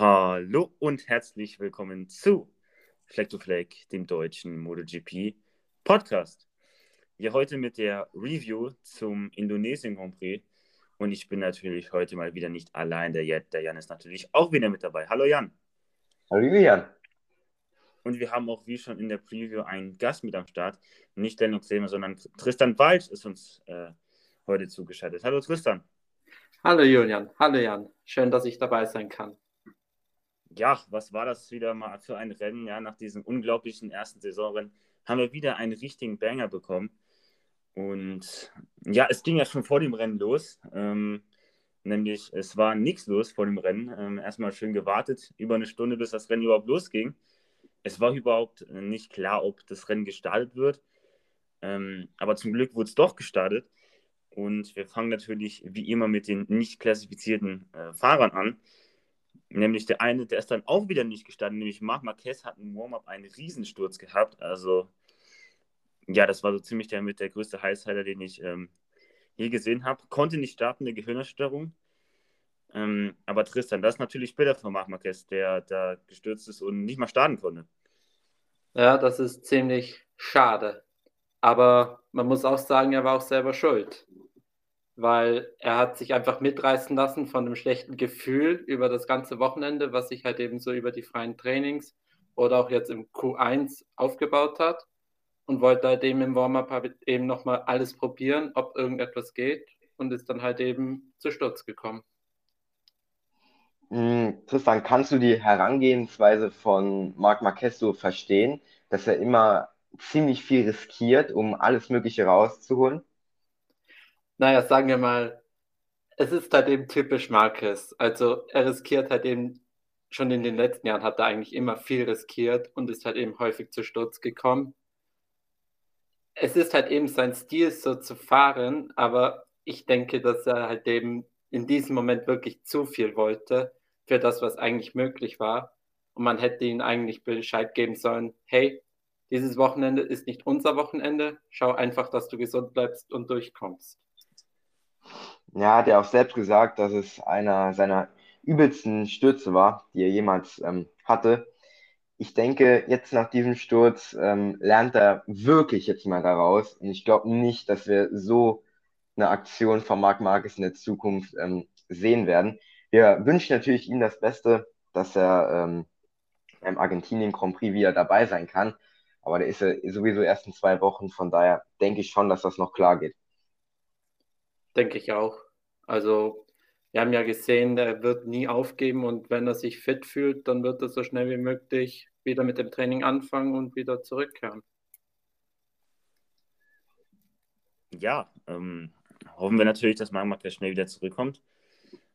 Hallo und herzlich willkommen zu Fleck to Fleck, dem deutschen MotoGP Podcast. Hier heute mit der Review zum Indonesien Grand Prix. Und ich bin natürlich heute mal wieder nicht allein. Der Jan, der Jan ist natürlich auch wieder mit dabei. Hallo Jan. Hallo Jan. Und wir haben auch wie schon in der Preview einen Gast mit am Start. Nicht Lennox Semer, sondern Tristan Walsch ist uns äh, heute zugeschaltet. Hallo Tristan. Hallo Julian, hallo Jan. Schön, dass ich dabei sein kann. Ja, was war das wieder mal für ein Rennen? Ja, nach diesem unglaublichen ersten Saisonrennen haben wir wieder einen richtigen Banger bekommen. Und ja, es ging ja schon vor dem Rennen los. Ähm, nämlich, es war nichts los vor dem Rennen. Ähm, erstmal schön gewartet, über eine Stunde, bis das Rennen überhaupt losging es war überhaupt nicht klar, ob das Rennen gestartet wird. Ähm, aber zum Glück wurde es doch gestartet. Und wir fangen natürlich wie immer mit den nicht klassifizierten äh, Fahrern an. Nämlich der eine, der ist dann auch wieder nicht gestartet, nämlich Marc Marquez hat im Warm-up einen Riesensturz gehabt. Also, ja, das war so ziemlich der mit der größte Highsider, den ich ähm, je gesehen habe. Konnte nicht starten, eine Gehirnerstörung. Ähm, aber Tristan, das ist natürlich bitter für Marc Marquez, der da gestürzt ist und nicht mal starten konnte. Ja, das ist ziemlich schade. Aber man muss auch sagen, er war auch selber schuld. Weil er hat sich einfach mitreißen lassen von einem schlechten Gefühl über das ganze Wochenende, was sich halt eben so über die freien Trainings oder auch jetzt im Q1 aufgebaut hat. Und wollte halt eben im Warm-up eben nochmal alles probieren, ob irgendetwas geht. Und ist dann halt eben zu Sturz gekommen. Hm, Tristan, kannst du die Herangehensweise von Marc Marquez so verstehen, dass er immer ziemlich viel riskiert, um alles Mögliche rauszuholen? Naja, sagen wir mal, es ist halt eben typisch Marquez. Also er riskiert halt eben, schon in den letzten Jahren hat er eigentlich immer viel riskiert und ist halt eben häufig zu Sturz gekommen. Es ist halt eben sein Stil, so zu fahren, aber ich denke, dass er halt eben in diesem Moment wirklich zu viel wollte für das, was eigentlich möglich war. Und man hätte ihnen eigentlich Bescheid geben sollen, hey, dieses Wochenende ist nicht unser Wochenende, schau einfach, dass du gesund bleibst und durchkommst. Ja, hat er auch selbst gesagt, dass es einer seiner übelsten Stürze war, die er jemals ähm, hatte. Ich denke, jetzt nach diesem Sturz ähm, lernt er wirklich jetzt mal daraus. Und ich glaube nicht, dass wir so eine Aktion von Marc Marquez in der Zukunft ähm, sehen werden wir wünschen natürlich ihm das Beste, dass er ähm, im Argentinien Grand Prix wieder dabei sein kann. Aber der ist ja sowieso erst in zwei Wochen, von daher denke ich schon, dass das noch klar geht. Denke ich auch. Also, wir haben ja gesehen, er wird nie aufgeben und wenn er sich fit fühlt, dann wird er so schnell wie möglich wieder mit dem Training anfangen und wieder zurückkehren. Ja, ähm, hoffen wir natürlich, dass Marc schnell wieder zurückkommt.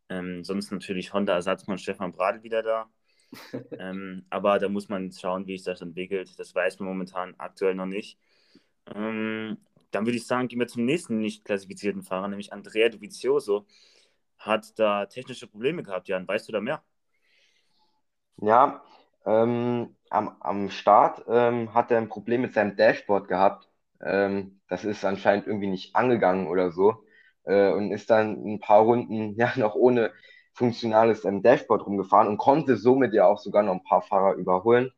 Ähm, sonst natürlich Honda-Ersatzmann Stefan Bradl wieder da. ähm, aber da muss man schauen, wie sich das entwickelt. Das weiß man momentan aktuell noch nicht. Ähm, dann würde ich sagen, gehen wir zum nächsten nicht klassifizierten Fahrer, nämlich Andrea Dovizioso. Hat da technische Probleme gehabt, Jan. Weißt du da mehr? Ja, ähm, am, am Start ähm, hat er ein Problem mit seinem Dashboard gehabt. Ähm, das ist anscheinend irgendwie nicht angegangen oder so äh, und ist dann ein paar Runden ja noch ohne funktionales Dashboard rumgefahren und konnte somit ja auch sogar noch ein paar Fahrer überholen.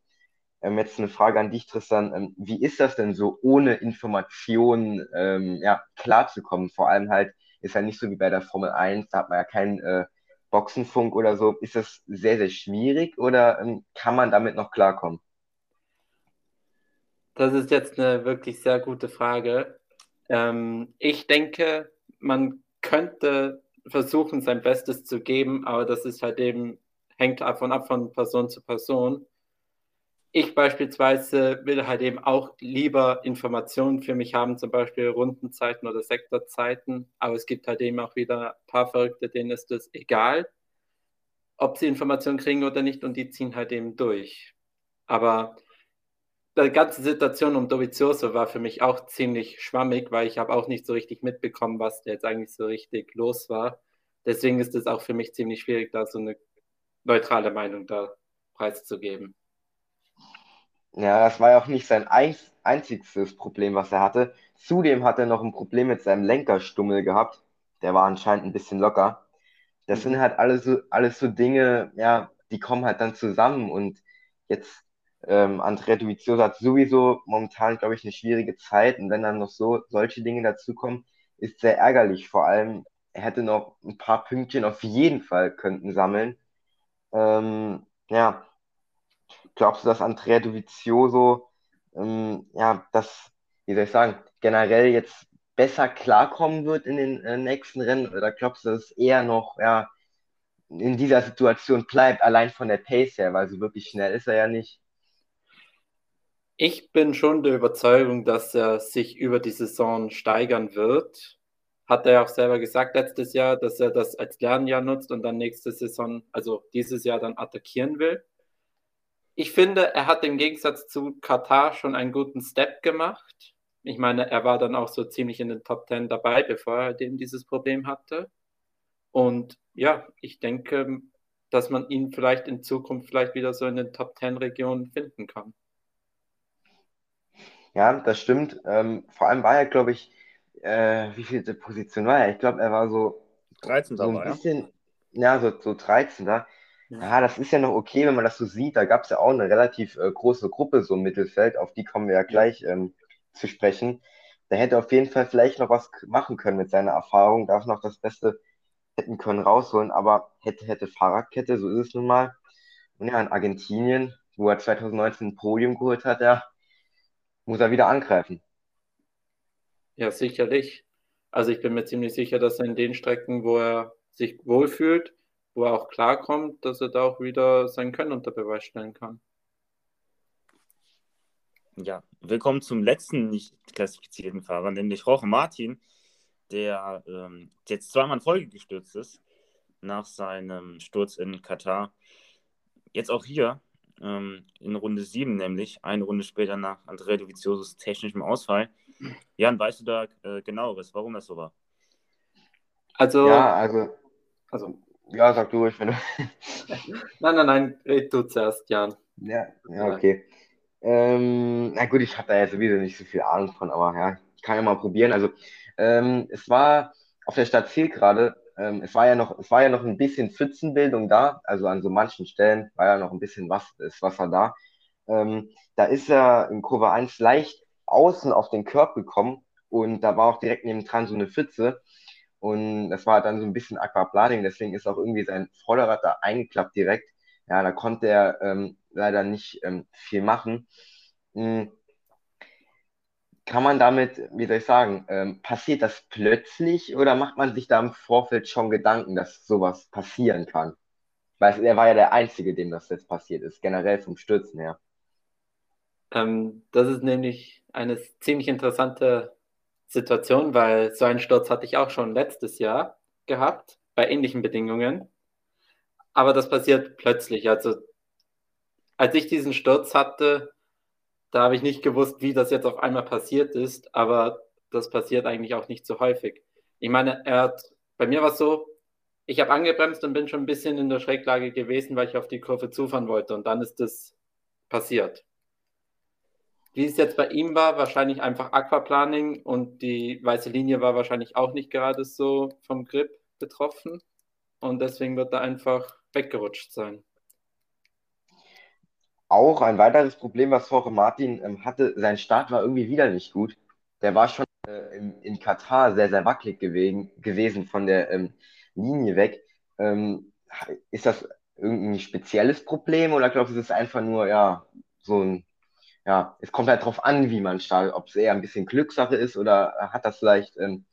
Ähm, jetzt eine Frage an dich, Tristan. Ähm, wie ist das denn so, ohne Informationen ähm, ja, klarzukommen? Vor allem halt, ist ja nicht so wie bei der Formel 1, da hat man ja keinen äh, Boxenfunk oder so. Ist das sehr, sehr schwierig oder ähm, kann man damit noch klarkommen? Das ist jetzt eine wirklich sehr gute Frage. Ähm, ich denke, man könnte versuchen, sein Bestes zu geben, aber das ist halt eben, hängt davon ab von Person zu Person. Ich beispielsweise will halt eben auch lieber Informationen für mich haben, zum Beispiel Rundenzeiten oder Sektorzeiten, aber es gibt halt eben auch wieder ein paar Verrückte, denen ist es egal, ob sie Informationen kriegen oder nicht und die ziehen halt eben durch. Aber die ganze Situation um Dovizioso war für mich auch ziemlich schwammig, weil ich habe auch nicht so richtig mitbekommen, was jetzt eigentlich so richtig los war. Deswegen ist es auch für mich ziemlich schwierig, da so eine neutrale Meinung da preiszugeben. Ja, das war ja auch nicht sein einziges Problem, was er hatte. Zudem hat er noch ein Problem mit seinem Lenkerstummel gehabt. Der war anscheinend ein bisschen locker. Das mhm. sind halt alles so, alles so Dinge, ja, die kommen halt dann zusammen und jetzt ähm, Andrea Dovizioso hat sowieso momentan, glaube ich, eine schwierige Zeit und wenn dann noch so solche Dinge dazukommen, ist sehr ärgerlich. Vor allem, er hätte noch ein paar Pünktchen auf jeden Fall könnten sammeln. Ähm, ja, glaubst du, dass Andrea Dovizioso, ähm, ja, das, wie soll ich sagen, generell jetzt besser klarkommen wird in den äh, nächsten Rennen? Oder glaubst du, dass es eher noch, ja, in dieser Situation bleibt, allein von der Pace her, weil so wirklich schnell ist er ja nicht. Ich bin schon der Überzeugung, dass er sich über die Saison steigern wird. Hat er auch selber gesagt letztes Jahr, dass er das als Lernjahr nutzt und dann nächste Saison, also dieses Jahr dann attackieren will. Ich finde, er hat im Gegensatz zu Katar schon einen guten Step gemacht. Ich meine, er war dann auch so ziemlich in den Top 10 dabei, bevor er eben dieses Problem hatte. Und ja, ich denke, dass man ihn vielleicht in Zukunft vielleicht wieder so in den Top 10 Regionen finden kann. Ja, das stimmt. Ähm, vor allem war er, glaube ich, äh, wie viel Position war er? Ich glaube, er war so 13. So ein bisschen, ja, ja so, so 13. Ja. das ist ja noch okay, wenn man das so sieht. Da gab es ja auch eine relativ äh, große Gruppe so im Mittelfeld, auf die kommen wir ja gleich ähm, zu sprechen. Der hätte auf jeden Fall vielleicht noch was machen können mit seiner Erfahrung, darf noch das Beste hätten können rausholen, aber hätte, hätte Fahrradkette, so ist es nun mal. Und ja, in Argentinien, wo er 2019 ein Podium geholt hat, ja, muss er wieder angreifen. Ja, sicherlich. Also ich bin mir ziemlich sicher, dass er in den Strecken, wo er sich wohlfühlt, wo er auch klarkommt, dass er da auch wieder sein Können unter Beweis stellen kann. Ja, willkommen zum letzten nicht klassifizierten Fahrer, nämlich Jorge Martin, der ähm, jetzt zweimal in Folge gestürzt ist, nach seinem Sturz in Katar. Jetzt auch hier ähm, in Runde 7, nämlich eine Runde später nach Andrea Doviziosos technischem Ausfall. Jan, weißt du da äh, genaueres, warum das so war? Also. Ja, also. also ja, sag du ruhig, wenn du. nein, nein, nein, red du zuerst, Jan. Ja, ja, okay. Ähm, na gut, ich habe da ja sowieso nicht so viel Ahnung von, aber ja, ich kann ja mal probieren. Also, ähm, es war auf der Stadt Zielgerade, ähm, es war ja noch, es war ja noch ein bisschen Pfützenbildung da, also an so manchen Stellen war ja noch ein bisschen was, ist Wasser da. Ähm, da ist er in Kurve 1 leicht außen auf den Körb gekommen und da war auch direkt neben dran so eine Pfütze. Und das war dann so ein bisschen Aquaplaning, deswegen ist auch irgendwie sein Vorderrad da eingeklappt direkt. Ja, da konnte er ähm, leider nicht ähm, viel machen. Mhm kann man damit, wie soll ich sagen, ähm, passiert das plötzlich oder macht man sich da im Vorfeld schon Gedanken, dass sowas passieren kann? Weil er war ja der Einzige, dem das jetzt passiert ist, generell vom Stürzen her. Ähm, das ist nämlich eine ziemlich interessante Situation, weil so einen Sturz hatte ich auch schon letztes Jahr gehabt, bei ähnlichen Bedingungen. Aber das passiert plötzlich. Also, als ich diesen Sturz hatte, da habe ich nicht gewusst, wie das jetzt auf einmal passiert ist, aber das passiert eigentlich auch nicht so häufig. Ich meine, er hat, bei mir war es so, ich habe angebremst und bin schon ein bisschen in der Schräglage gewesen, weil ich auf die Kurve zufahren wollte und dann ist das passiert. Wie es jetzt bei ihm war, wahrscheinlich einfach Aquaplaning und die weiße Linie war wahrscheinlich auch nicht gerade so vom Grip betroffen und deswegen wird er einfach weggerutscht sein. Auch ein weiteres Problem, was Jorge Martin ähm, hatte, sein Start war irgendwie wieder nicht gut. Der war schon äh, in, in, Katar sehr, sehr wackelig gewesen, gewesen von der ähm, Linie weg. Ähm, ist das irgendein spezielles Problem oder glaubst du, es ist einfach nur, ja, so ein, ja, es kommt halt drauf an, wie man startet, ob es eher ein bisschen Glückssache ist oder hat das vielleicht, ähm,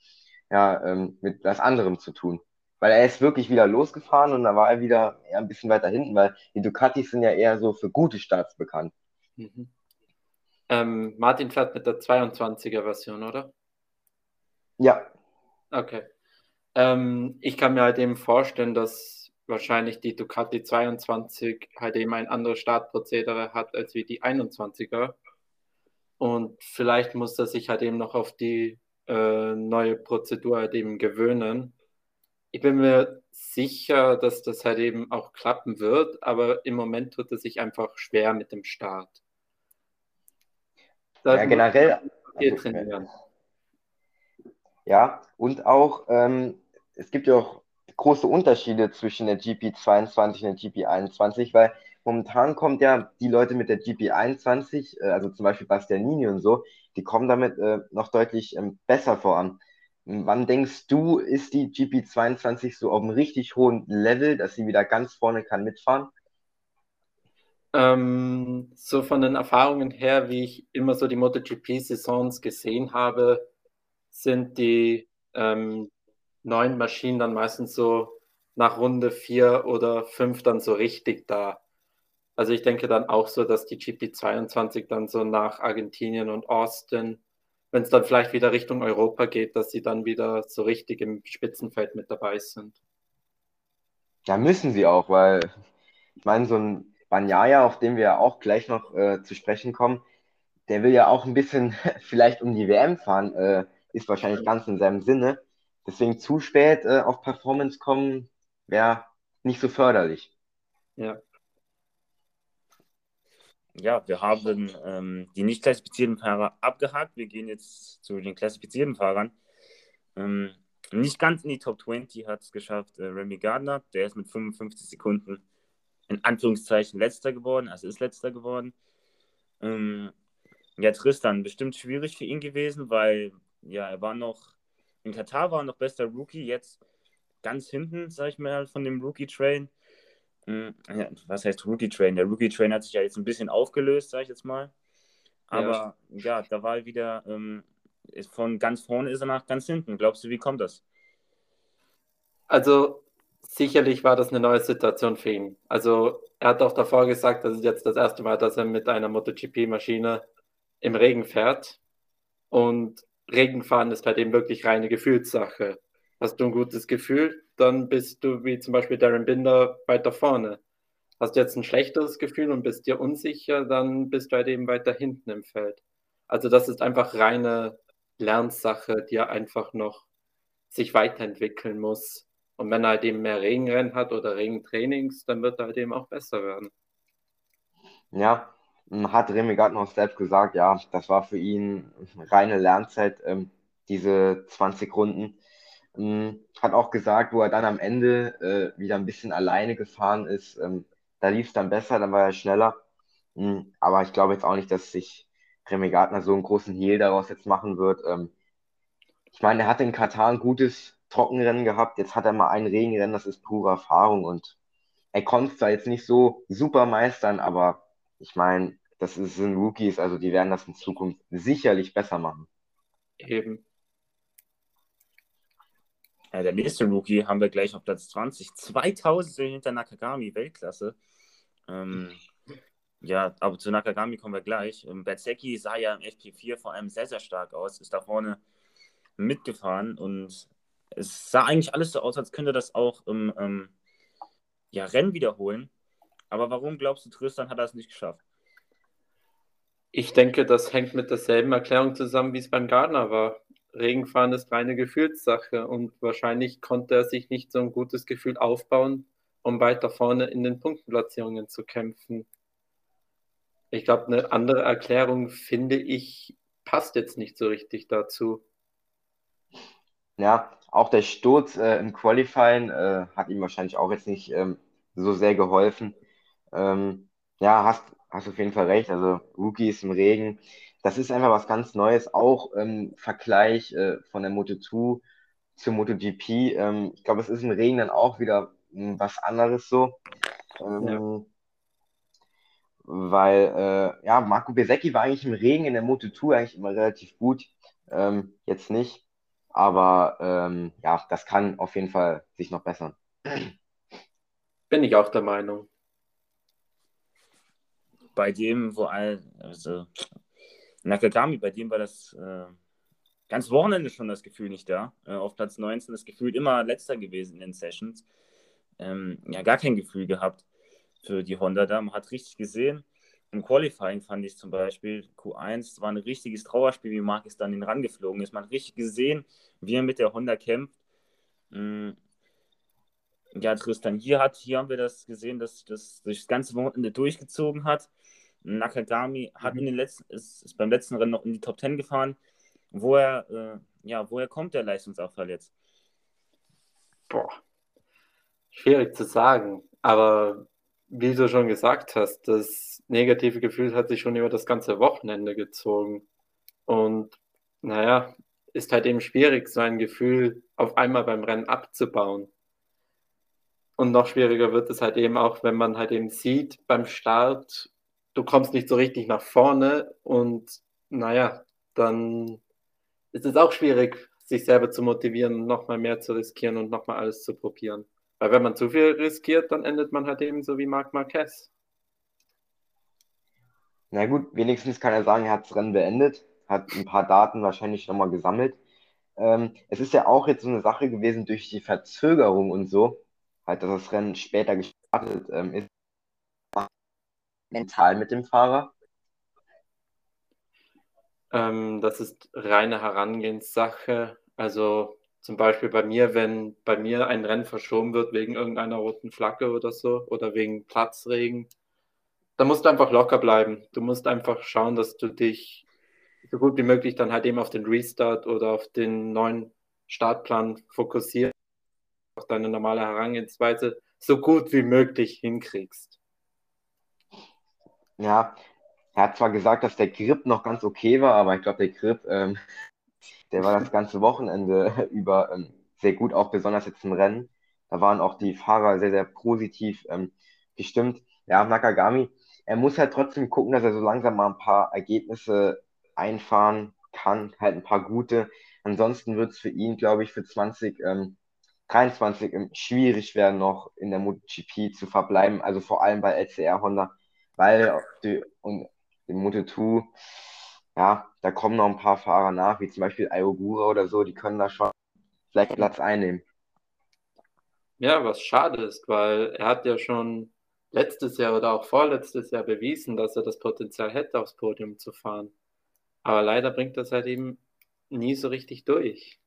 ja, ähm, mit was anderem zu tun? weil er ist wirklich wieder losgefahren und da war er wieder eher ein bisschen weiter hinten, weil die Ducatis sind ja eher so für gute Starts bekannt. Mhm. Ähm, Martin fährt mit der 22er Version, oder? Ja. Okay. Ähm, ich kann mir halt eben vorstellen, dass wahrscheinlich die Ducati 22 halt eben ein anderes Startprozedere hat als wie die 21er. Und vielleicht muss er sich halt eben noch auf die äh, neue Prozedur halt eben gewöhnen ich bin mir sicher, dass das halt eben auch klappen wird, aber im Moment tut es sich einfach schwer mit dem Start. Da ja, generell. Also, trainieren. Ja, und auch, ähm, es gibt ja auch große Unterschiede zwischen der GP22 und der GP21, weil momentan kommt ja die Leute mit der GP21, äh, also zum Beispiel Bastianini und so, die kommen damit äh, noch deutlich ähm, besser voran. Wann denkst du, ist die GP22 so auf einem richtig hohen Level, dass sie wieder ganz vorne kann mitfahren? Ähm, so von den Erfahrungen her, wie ich immer so die MotoGP-Saisons gesehen habe, sind die ähm, neuen Maschinen dann meistens so nach Runde vier oder fünf dann so richtig da. Also ich denke dann auch so, dass die GP22 dann so nach Argentinien und Austin, wenn es dann vielleicht wieder Richtung Europa geht, dass sie dann wieder so richtig im Spitzenfeld mit dabei sind. Ja, müssen sie auch, weil ich meine, so ein Banyaya, auf den wir auch gleich noch äh, zu sprechen kommen, der will ja auch ein bisschen vielleicht um die WM fahren, äh, ist wahrscheinlich ganz in seinem Sinne. Deswegen zu spät äh, auf Performance kommen, wäre nicht so förderlich. Ja. Ja, wir haben ähm, die nicht klassifizierten Fahrer abgehakt. Wir gehen jetzt zu den klassifizierten Fahrern. Ähm, nicht ganz in die Top 20 hat es geschafft äh, Remy Gardner. Der ist mit 55 Sekunden in Anführungszeichen letzter geworden, also ist letzter geworden. Ähm, ja, Tristan, bestimmt schwierig für ihn gewesen, weil ja, er war noch in Katar war er noch bester Rookie, jetzt ganz hinten, sag ich mal, von dem Rookie-Train. Hm, ja, was heißt Rookie-Train? Der Rookie-Train hat sich ja jetzt ein bisschen aufgelöst, sag ich jetzt mal. Aber ja, ja da war er wieder, ähm, von ganz vorne ist er nach ganz hinten. Glaubst du, wie kommt das? Also sicherlich war das eine neue Situation für ihn. Also er hat auch davor gesagt, das ist jetzt das erste Mal, dass er mit einer MotoGP-Maschine im Regen fährt. Und Regenfahren ist halt eben wirklich reine Gefühlssache. Hast du ein gutes Gefühl, dann bist du wie zum Beispiel Darren Binder weiter vorne. Hast du jetzt ein schlechteres Gefühl und bist dir unsicher, dann bist du halt eben weiter hinten im Feld. Also das ist einfach reine Lernsache, die er einfach noch sich weiterentwickeln muss. Und wenn er halt eben mehr Regenrennen hat oder Regentrainings, dann wird er halt eben auch besser werden. Ja, hat Remy Gardner auch selbst gesagt, ja, das war für ihn reine Lernzeit, ähm, diese 20 Runden. Ähm, hat auch gesagt, wo er dann am Ende äh, wieder ein bisschen alleine gefahren ist, ähm, da lief es dann besser, dann war er schneller. Ähm, aber ich glaube jetzt auch nicht, dass sich Remy Gardner so einen großen Heal daraus jetzt machen wird. Ähm, ich meine, er hat in Katar ein gutes Trockenrennen gehabt, jetzt hat er mal ein Regenrennen, das ist pure Erfahrung und er konnte zwar jetzt nicht so super meistern, aber ich meine, das sind Rookies, also die werden das in Zukunft sicherlich besser machen. Eben. Ja, der nächste Rookie haben wir gleich auf Platz 20. 2000 hinter Nakagami, Weltklasse. Ähm, ja, aber zu Nakagami kommen wir gleich. Ähm, Berzecki sah ja im FP4 vor allem sehr, sehr stark aus, ist da vorne mitgefahren und es sah eigentlich alles so aus, als könnte das auch im ähm, ja, Rennen wiederholen. Aber warum glaubst du, Tristan hat das nicht geschafft? Ich denke, das hängt mit derselben Erklärung zusammen, wie es beim Gardner war. Regenfahren ist reine Gefühlssache und wahrscheinlich konnte er sich nicht so ein gutes Gefühl aufbauen, um weiter vorne in den Punktenplatzierungen zu kämpfen. Ich glaube, eine andere Erklärung, finde ich, passt jetzt nicht so richtig dazu. Ja, auch der Sturz äh, im Qualifying äh, hat ihm wahrscheinlich auch jetzt nicht ähm, so sehr geholfen. Ähm, ja, hast, hast auf jeden Fall recht. Also Rookies im Regen, das ist einfach was ganz Neues. Auch im Vergleich äh, von der Moto2 zur MotoGP. Ähm, ich glaube, es ist im Regen dann auch wieder hm, was anderes so. Ähm, ja. Weil, äh, ja, Marco Besecchi war eigentlich im Regen in der Moto2 eigentlich immer relativ gut. Ähm, jetzt nicht. Aber ähm, ja, das kann auf jeden Fall sich noch bessern. Bin ich auch der Meinung. Bei dem, wo all, also Nakagami, bei dem war das äh, ganz Wochenende schon das Gefühl nicht da. Äh, auf Platz 19 das Gefühl immer letzter gewesen in den Sessions. Ähm, ja, gar kein Gefühl gehabt für die Honda da. Man hat richtig gesehen. Im Qualifying fand ich zum Beispiel Q1 war ein richtiges Trauerspiel, wie Marcus dann den rangeflogen ist. Man hat richtig gesehen, wie er mit der Honda kämpft. Mhm ja, Tristan, hier, hat, hier haben wir das gesehen, dass das durch das ganze Wochenende durchgezogen hat. Nakagami hat mhm. in den letzten, ist, ist, beim letzten Rennen noch in die Top 10 gefahren. Woher, äh, ja, woher kommt der Leistungsabfall jetzt? Boah. Schwierig zu sagen, aber wie du schon gesagt hast, das negative Gefühl hat sich schon über das ganze Wochenende gezogen. Und naja, ist halt eben schwierig, so ein Gefühl auf einmal beim Rennen abzubauen. Und noch schwieriger wird es halt eben auch, wenn man halt eben sieht beim Start, du kommst nicht so richtig nach vorne und naja, dann ist es auch schwierig, sich selber zu motivieren, nochmal mehr zu riskieren und nochmal alles zu probieren. Weil wenn man zu viel riskiert, dann endet man halt eben so wie Marc Marquez. Na gut, wenigstens kann er sagen, er hat das Rennen beendet, hat ein paar Daten wahrscheinlich nochmal gesammelt. Ähm, es ist ja auch jetzt so eine Sache gewesen durch die Verzögerung und so, halt, dass das Rennen später gestartet ähm, ist. Mental mit dem Fahrer. Ähm, das ist reine Herangehenssache. Also zum Beispiel bei mir, wenn bei mir ein Rennen verschoben wird wegen irgendeiner roten Flagge oder so oder wegen Platzregen, dann musst du einfach locker bleiben. Du musst einfach schauen, dass du dich so gut wie möglich dann halt eben auf den Restart oder auf den neuen Startplan fokussierst, deine normale Herangehensweise so gut wie möglich hinkriegst. Ja, er hat zwar gesagt, dass der Grip noch ganz okay war, aber ich glaube, der Grip ähm, der war das ganze Wochenende über ähm, sehr gut, auch besonders jetzt im Rennen. Da waren auch die Fahrer sehr, sehr positiv ähm, gestimmt. Ja, Nakagami, er muss halt trotzdem gucken, dass er so langsam mal ein paar Ergebnisse einfahren kann, halt ein paar gute. Ansonsten wird es für ihn, glaube ich, für 2023 ähm, schwierig werden, noch in der MotoGP zu verbleiben. Also vor allem bei LCR Honda, weil die, und im Moto2 ja, da kommen noch ein paar Fahrer nach, wie zum Beispiel Ayogura oder so, die können da schon vielleicht Platz einnehmen. Ja, was schade ist, weil er hat ja schon letztes Jahr oder auch vorletztes Jahr bewiesen, dass er das Potenzial hätte, aufs Podium zu fahren. Aber leider bringt das halt eben nie so richtig durch.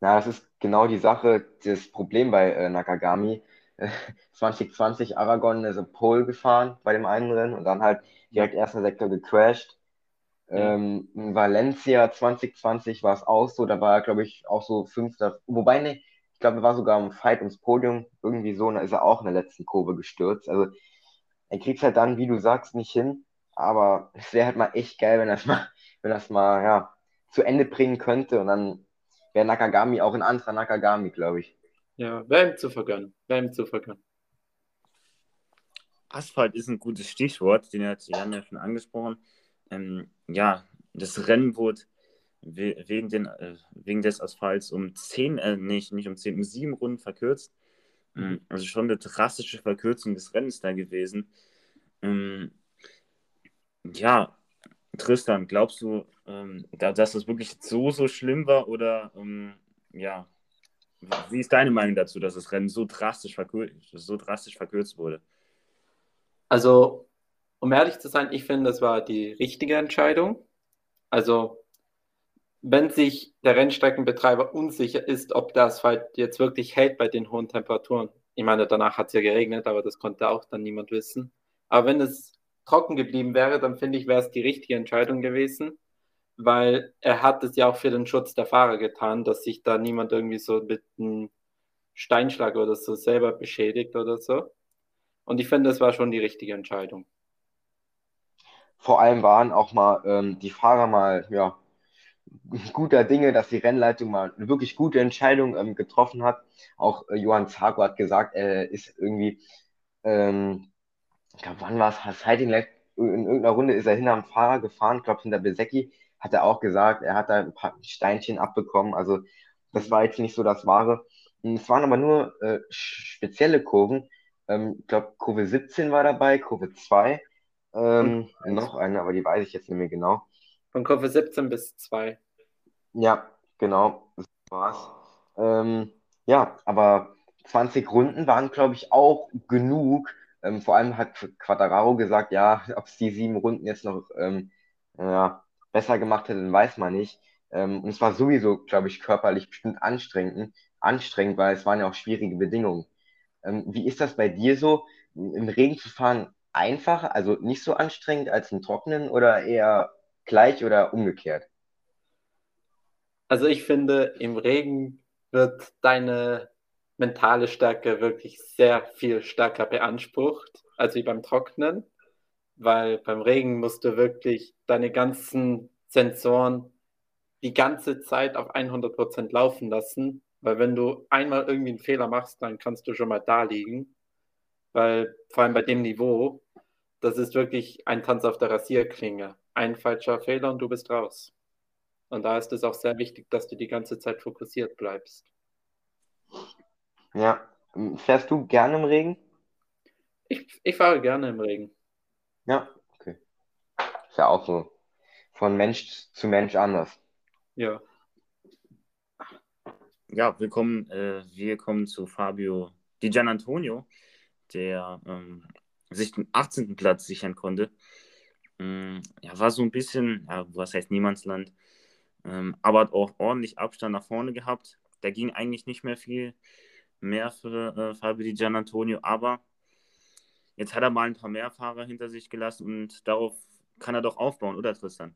Ja, das ist genau die Sache, das Problem bei äh, Nakagami. 2020 Aragon ist ein Pole gefahren bei dem einen Rennen und dann halt direkt erster Sektor gecrashed. Ähm, in Valencia 2020 war es auch so, da war er, glaube ich, auch so fünfter. Wobei, ne, ich glaube, er war sogar im Fight ums Podium, irgendwie so, und da ist er auch in der letzten Kurve gestürzt. Also, er kriegt es halt dann, wie du sagst, nicht hin, aber es wäre halt mal echt geil, wenn das mal, wenn das mal, ja, zu Ende bringen könnte und dann wäre Nakagami auch ein anderer Nakagami, glaube ich. Ja, wäre ihm zu vergönnen, wäre ihm zu vergönnen. Asphalt ist ein gutes Stichwort, den hat Jan ja schon angesprochen ähm, ja, das Rennen wurde wegen, den, äh, wegen des Asphalts um 10, äh, nicht, nicht um 10, um 7 Runden verkürzt. Ähm, also schon eine drastische Verkürzung des Rennens da gewesen. Ähm, ja, Tristan, glaubst du, ähm, dass das wirklich so, so schlimm war oder ähm, ja, wie ist deine Meinung dazu, dass das Rennen so drastisch, so drastisch verkürzt wurde? Also um ehrlich zu sein, ich finde, das war die richtige Entscheidung. Also, wenn sich der Rennstreckenbetreiber unsicher ist, ob der Asphalt jetzt wirklich hält bei den hohen Temperaturen. Ich meine, danach hat es ja geregnet, aber das konnte auch dann niemand wissen. Aber wenn es trocken geblieben wäre, dann finde ich, wäre es die richtige Entscheidung gewesen, weil er hat es ja auch für den Schutz der Fahrer getan, dass sich da niemand irgendwie so mit einem Steinschlag oder so selber beschädigt oder so. Und ich finde, das war schon die richtige Entscheidung vor allem waren auch mal ähm, die Fahrer mal, ja, guter Dinge, dass die Rennleitung mal eine wirklich gute Entscheidung ähm, getroffen hat. Auch äh, Johann Zarko hat gesagt, er ist irgendwie, ähm, ich glaube, wann war es? Sighting in irgendeiner Runde ist er hinter dem Fahrer gefahren, ich glaube, hinter Besecki, hat er auch gesagt, er hat da ein paar Steinchen abbekommen. Also, das war jetzt nicht so das Wahre. Es waren aber nur äh, spezielle Kurven. Ähm, ich glaube, Kurve 17 war dabei, Kurve 2 ähm, noch eine, aber die weiß ich jetzt nicht mehr genau. Von Kurve 17 bis 2. Ja, genau. Das war's. Ähm, ja, aber 20 Runden waren, glaube ich, auch genug. Ähm, vor allem hat Quadraro gesagt, ja, ob es die sieben Runden jetzt noch ähm, ja, besser gemacht hätte, weiß man nicht. Ähm, und es war sowieso, glaube ich, körperlich bestimmt anstrengend, anstrengend, weil es waren ja auch schwierige Bedingungen. Ähm, wie ist das bei dir so, im Regen zu fahren? einfacher, also nicht so anstrengend als im Trocknen oder eher gleich oder umgekehrt? Also ich finde, im Regen wird deine mentale Stärke wirklich sehr viel stärker beansprucht als wie beim Trocknen, weil beim Regen musst du wirklich deine ganzen Sensoren die ganze Zeit auf 100% laufen lassen, weil wenn du einmal irgendwie einen Fehler machst, dann kannst du schon mal da liegen, weil vor allem bei dem Niveau, das ist wirklich ein Tanz auf der Rasierklinge. Ein falscher Fehler und du bist raus. Und da ist es auch sehr wichtig, dass du die ganze Zeit fokussiert bleibst. Ja. Fährst du gerne im Regen? Ich, ich fahre gerne im Regen. Ja, okay. Ist ja auch so von Mensch zu Mensch anders. Ja. Ja, wir kommen, äh, wir kommen zu Fabio Di Gianantonio, der ähm, sich den 18. Platz sichern konnte. Ähm, ja, war so ein bisschen, ja, was heißt Niemandsland, ähm, aber hat auch ordentlich Abstand nach vorne gehabt. Da ging eigentlich nicht mehr viel mehr für äh, Fabio Di Gianantonio, aber jetzt hat er mal ein paar mehr Fahrer hinter sich gelassen und darauf kann er doch aufbauen, oder Tristan?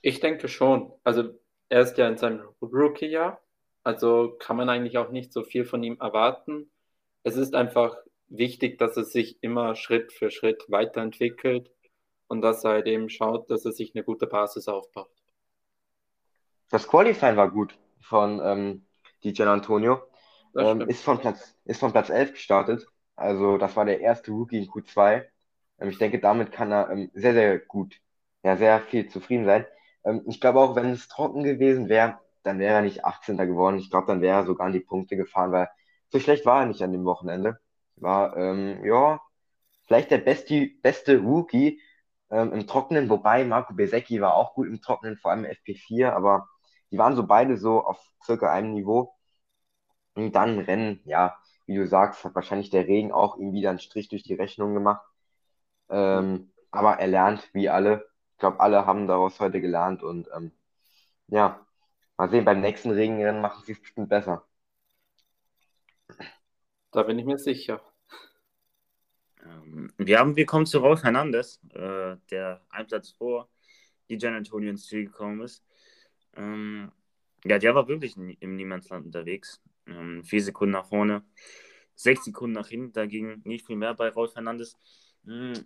Ich denke schon. Also er ist ja in seinem Rookie-Jahr, also kann man eigentlich auch nicht so viel von ihm erwarten. Es ist einfach wichtig, dass er sich immer Schritt für Schritt weiterentwickelt und dass er halt eben schaut, dass er sich eine gute Basis aufbaut. Das Qualifying war gut von ähm, DJ Antonio. Ähm, ist, von Platz, ist von Platz 11 gestartet. Also das war der erste Rookie in Q2. Ähm, ich denke, damit kann er ähm, sehr, sehr gut, ja, sehr viel zufrieden sein. Ähm, ich glaube auch, wenn es trocken gewesen wäre, dann wäre er nicht 18. geworden. Ich glaube, dann wäre er sogar an die Punkte gefahren, weil so schlecht war er nicht an dem Wochenende. War, ähm, ja, vielleicht der beste, beste Rookie ähm, im Trockenen, wobei Marco Besecchi war auch gut im Trockenen, vor allem im FP4, aber die waren so beide so auf circa einem Niveau. Und dann Rennen, ja, wie du sagst, hat wahrscheinlich der Regen auch ihm wieder einen Strich durch die Rechnung gemacht. Ähm, aber er lernt, wie alle. Ich glaube, alle haben daraus heute gelernt und ähm, ja, mal sehen, beim nächsten Regenrennen machen sie es bestimmt besser. Da bin ich mir sicher. Ähm, wir, haben, wir kommen zu Rolf Hernandez, äh, der ein Platz vor die Gian Antonio ins Ziel gekommen ist. Ähm, ja, der war wirklich im Niemandsland unterwegs. Ähm, vier Sekunden nach vorne, sechs Sekunden nach hinten, da ging nicht viel mehr bei Rolf Fernandes. Hm,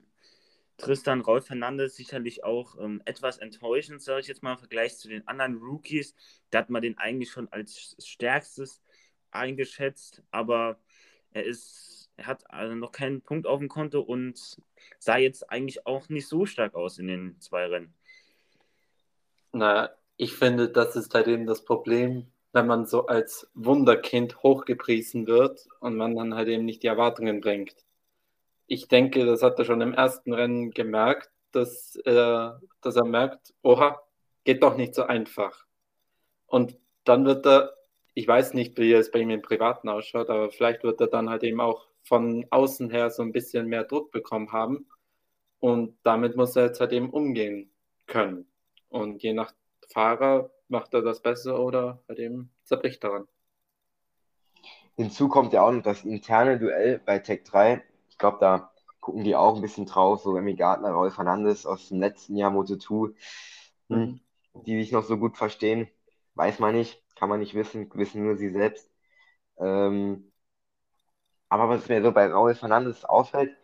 Tristan Rolf Fernandes sicherlich auch ähm, etwas enttäuschend, sage ich jetzt mal, im Vergleich zu den anderen Rookies. Da hat man den eigentlich schon als stärkstes eingeschätzt, aber er ist, er hat also noch keinen Punkt auf dem Konto und sah jetzt eigentlich auch nicht so stark aus in den zwei Rennen. Na, ich finde, das ist halt eben das Problem, wenn man so als Wunderkind hochgepriesen wird und man dann halt eben nicht die Erwartungen bringt. Ich denke, das hat er schon im ersten Rennen gemerkt, dass er, dass er merkt, oha, geht doch nicht so einfach. Und dann wird er, ich weiß nicht, wie es bei ihm im Privaten ausschaut, aber vielleicht wird er dann halt eben auch von außen her so ein bisschen mehr Druck bekommen haben. Und damit muss er jetzt halt eben umgehen können. Und je nach Fahrer macht er das besser oder halt eben zerbricht daran. Hinzu kommt ja auch noch das interne Duell bei Tech 3. Ich glaube, da gucken die auch ein bisschen drauf, so Remy Gardner, Rolf Fernandes aus dem letzten Jahr Moto2, hm, mhm. die sich noch so gut verstehen, weiß man nicht, kann man nicht wissen, wissen nur sie selbst. Ähm, aber was mir so bei Raul Fernandes auffällt,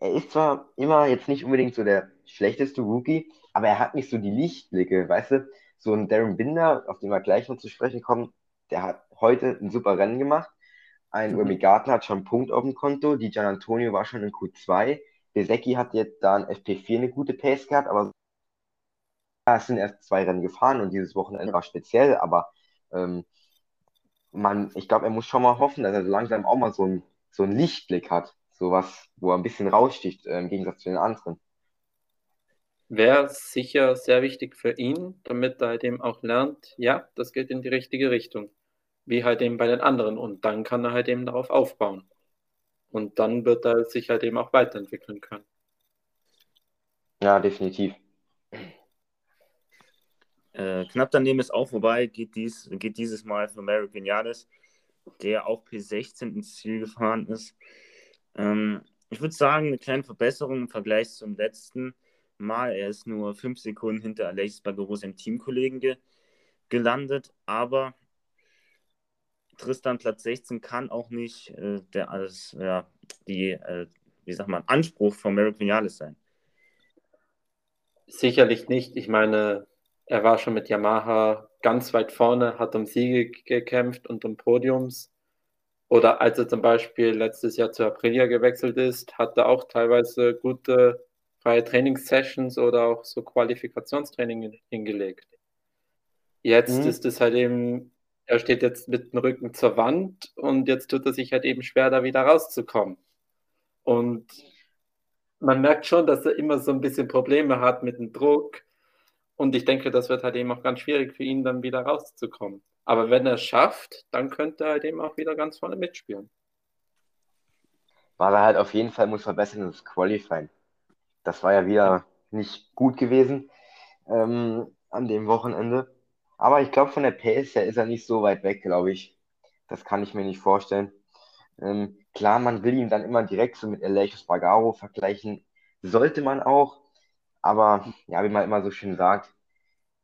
er ist zwar immer jetzt nicht unbedingt so der schlechteste Rookie, aber er hat nicht so die Lichtblicke, weißt du? So ein Darren Binder, auf den wir gleich noch zu sprechen kommen, der hat heute ein super Rennen gemacht. Ein mhm. Remy Gardner hat schon einen Punkt auf dem Konto, die Gian Antonio war schon in Q2. Besecki hat jetzt da in FP4 eine gute Pace gehabt, aber es sind erst zwei Rennen gefahren und dieses Wochenende war speziell, aber ähm, man, ich glaube, er muss schon mal hoffen, dass er so langsam auch mal so, ein, so einen Lichtblick hat. Sowas, wo er ein bisschen raussticht, äh, im Gegensatz zu den anderen wäre sicher sehr wichtig für ihn, damit er halt eben auch lernt, ja, das geht in die richtige Richtung, wie halt eben bei den anderen. Und dann kann er halt eben darauf aufbauen. Und dann wird er sich halt eben auch weiterentwickeln können. Ja, definitiv. Äh, knapp daneben ist auch vorbei, geht, dies, geht dieses Mal für American Yanis, der auch P16 ins Ziel gefahren ist. Ähm, ich würde sagen, eine kleine Verbesserung im Vergleich zum letzten. Mal. Er ist nur fünf Sekunden hinter Alexis Bagaro, seinem Teamkollegen, ge gelandet. Aber Tristan Platz 16 kann auch nicht äh, der alles, ja, die, äh, wie sagt man, Anspruch von Merrick Vinales sein. Sicherlich nicht. Ich meine, er war schon mit Yamaha ganz weit vorne, hat um Siege gekämpft und um Podiums. Oder als er zum Beispiel letztes Jahr zu Aprilia gewechselt ist, hat er auch teilweise gute freie Trainingssessions oder auch so Qualifikationstraining hingelegt. Jetzt mhm. ist es halt eben, er steht jetzt mit dem Rücken zur Wand und jetzt tut er sich halt eben schwer, da wieder rauszukommen. Und man merkt schon, dass er immer so ein bisschen Probleme hat mit dem Druck. Und ich denke, das wird halt eben auch ganz schwierig für ihn, dann wieder rauszukommen. Aber wenn er es schafft, dann könnte er halt eben auch wieder ganz vorne mitspielen. War er halt auf jeden Fall muss verbessern das Qualifying. Das war ja wieder nicht gut gewesen ähm, an dem Wochenende. Aber ich glaube, von der Pace her ist er nicht so weit weg, glaube ich. Das kann ich mir nicht vorstellen. Ähm, klar, man will ihn dann immer direkt so mit Aleix Spargaro vergleichen. Sollte man auch. Aber ja, wie man immer so schön sagt,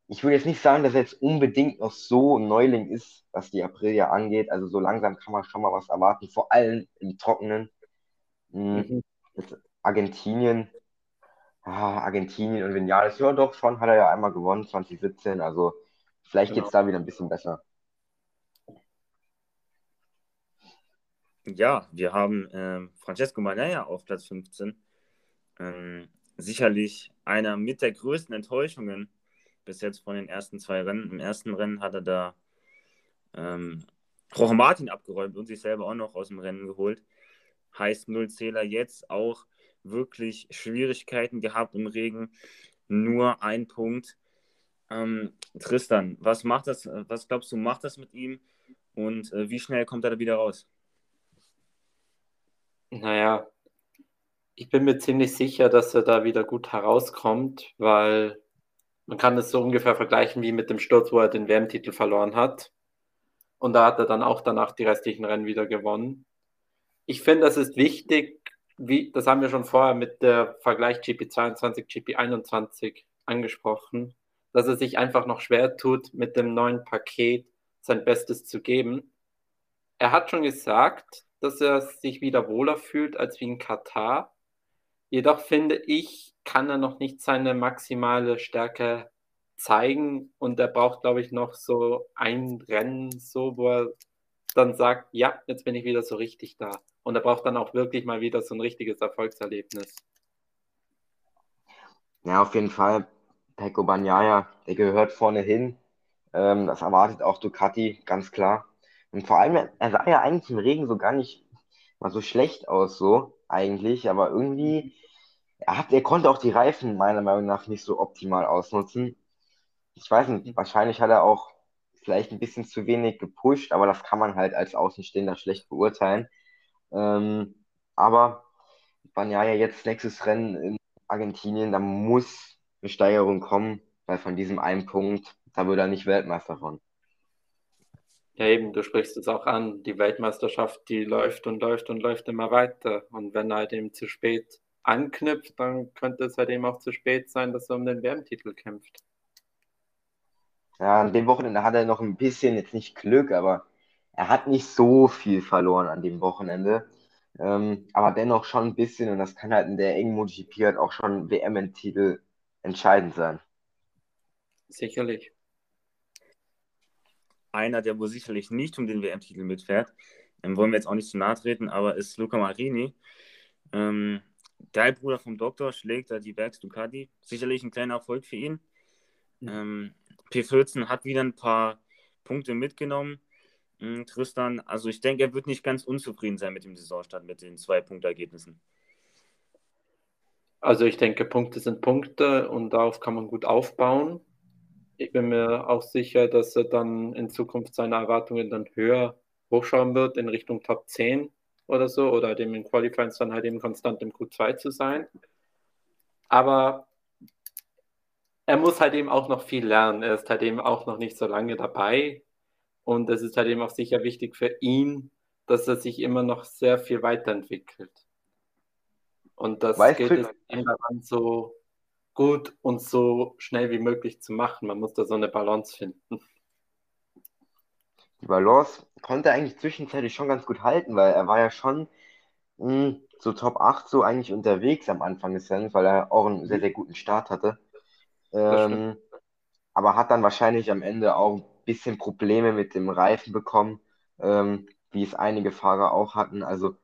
ich würde jetzt nicht sagen, dass er jetzt unbedingt noch so ein Neuling ist, was die Aprilia angeht. Also so langsam kann man schon mal was erwarten, vor allem im Trockenen. Mhm. Argentinien, ah, Argentinien und Vinales, ja doch, schon hat er ja einmal gewonnen, 2017. Also vielleicht genau. geht es da wieder ein bisschen besser. Ja, wir haben äh, Francesco Manaya auf Platz 15. Ähm, sicherlich einer mit der größten Enttäuschungen bis jetzt von den ersten zwei Rennen. Im ersten Rennen hat er da ähm, Jorge Martin abgeräumt und sich selber auch noch aus dem Rennen geholt. Heißt Nullzähler jetzt auch wirklich Schwierigkeiten gehabt im Regen. Nur ein Punkt. Ähm, Tristan, was macht das, was glaubst du, macht das mit ihm und äh, wie schnell kommt er da wieder raus? Naja, ich bin mir ziemlich sicher, dass er da wieder gut herauskommt, weil man kann es so ungefähr vergleichen wie mit dem Sturz, wo er den WM-Titel verloren hat. Und da hat er dann auch danach die restlichen Rennen wieder gewonnen. Ich finde, das ist wichtig, wie, das haben wir schon vorher mit der Vergleich GP22, GP21 angesprochen, dass er sich einfach noch schwer tut, mit dem neuen Paket sein Bestes zu geben. Er hat schon gesagt, dass er sich wieder wohler fühlt als wie in Katar. Jedoch finde ich, kann er noch nicht seine maximale Stärke zeigen und er braucht, glaube ich, noch so ein Rennen, so, wo er dann sagt, ja, jetzt bin ich wieder so richtig da. Und er braucht dann auch wirklich mal wieder so ein richtiges Erfolgserlebnis. Ja, auf jeden Fall. Pecco Bagnaia, der gehört vorne hin. Ähm, das erwartet auch Ducati, ganz klar. Und vor allem, er sah ja eigentlich im Regen so gar nicht mal so schlecht aus, so eigentlich, aber irgendwie, er, hat, er konnte auch die Reifen meiner Meinung nach nicht so optimal ausnutzen. Ich weiß nicht, wahrscheinlich hat er auch vielleicht ein bisschen zu wenig gepusht, aber das kann man halt als Außenstehender schlecht beurteilen. Ähm, aber ja jetzt nächstes Rennen in Argentinien, da muss eine Steigerung kommen, weil von diesem einen Punkt, da wird er nicht Weltmeister von. Ja, eben, du sprichst es auch an. Die Weltmeisterschaft, die läuft und läuft und läuft immer weiter. Und wenn er halt eben zu spät anknüpft, dann könnte es halt eben auch zu spät sein, dass er um den WM-Titel kämpft. Ja, an dem Wochenende hat er noch ein bisschen, jetzt nicht Glück, aber er hat nicht so viel verloren an dem Wochenende. Ähm, aber dennoch schon ein bisschen und das kann halt in der engen MotoGP auch schon WM-Titel entscheidend sein. Sicherlich einer, der wohl sicherlich nicht um den WM-Titel mitfährt. Ähm, wollen wir jetzt auch nicht zu nahe treten, aber ist Luca Marini. Ähm, der Bruder vom Doktor schlägt da die Werks Ducati. Sicherlich ein kleiner Erfolg für ihn. Ähm, P14 hat wieder ein paar Punkte mitgenommen. Ähm, Tristan, also ich denke, er wird nicht ganz unzufrieden sein mit dem Saisonstart, mit den zwei Punktergebnissen. Also ich denke, Punkte sind Punkte und darauf kann man gut aufbauen ich bin mir auch sicher, dass er dann in Zukunft seine Erwartungen dann höher hochschauen wird in Richtung Top 10 oder so oder dem in Qualifyings dann halt eben konstant im Q2 zu sein. Aber er muss halt eben auch noch viel lernen. Er ist halt eben auch noch nicht so lange dabei. Und es ist halt eben auch sicher wichtig für ihn, dass er sich immer noch sehr viel weiterentwickelt. Und das weißt geht es daran so gut und so schnell wie möglich zu machen. Man muss da so eine Balance finden. die Balance konnte er eigentlich zwischenzeitlich schon ganz gut halten, weil er war ja schon mh, hm, so Top 8 so eigentlich unterwegs am Anfang des Rennens, weil er auch einen sehr, sehr guten Start hatte. Ähm, aber hat dann wahrscheinlich am Ende auch bisschen Probleme mit dem Reifen bekommen, ähm, wie es einige Fahrer auch hatten. Also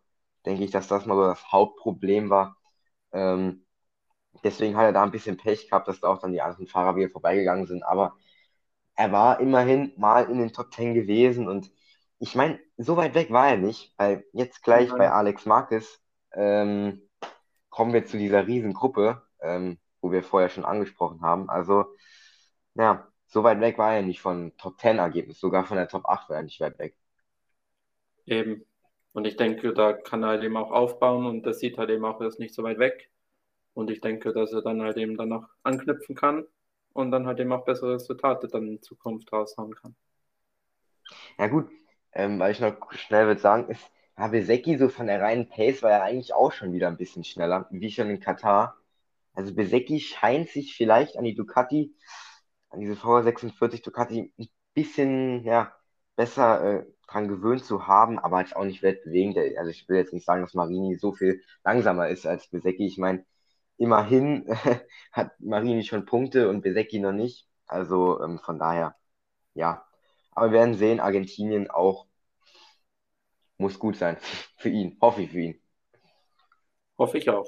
denke ich, dass das mal so das Hauptproblem war. Ähm, deswegen hat er da ein bisschen Pech gehabt, dass da auch dann die anderen Fahrer wieder vorbeigegangen sind. Aber er war immerhin mal in den Top 10 gewesen und ich meine, so weit weg war er nicht, weil jetzt gleich Nein. bei Alex Marquez ähm, kommen wir zu dieser Riesengruppe, ähm, wo wir vorher schon angesprochen haben. Also, ja, so weit weg war er nicht von Top 10 Ergebnis, sogar von der Top 8 war er nicht weit weg. Eben. Und ich denke, da kann er halt eben auch aufbauen und das sieht halt eben auch erst nicht so weit weg. Und ich denke, dass er dann halt eben danach anknüpfen kann und dann halt eben auch bessere Resultate dann in Zukunft raushauen kann. Ja gut, ähm, weil ich noch schnell würde sagen, ist ja, so von der reinen Pace war ja eigentlich auch schon wieder ein bisschen schneller, wie schon in Katar. Also Besecki scheint sich vielleicht an die Ducati, an diese VR46 Ducati ein bisschen ja, besser äh, dran gewöhnt zu haben, aber jetzt auch nicht weltbewegend. Also ich will jetzt nicht sagen, dass Marini so viel langsamer ist als Besecki. Ich meine, immerhin hat Marini schon Punkte und Besecki noch nicht. Also ähm, von daher, ja. Aber wir werden sehen, Argentinien auch muss gut sein für ihn. Hoffe ich für ihn. Hoffe ich auch.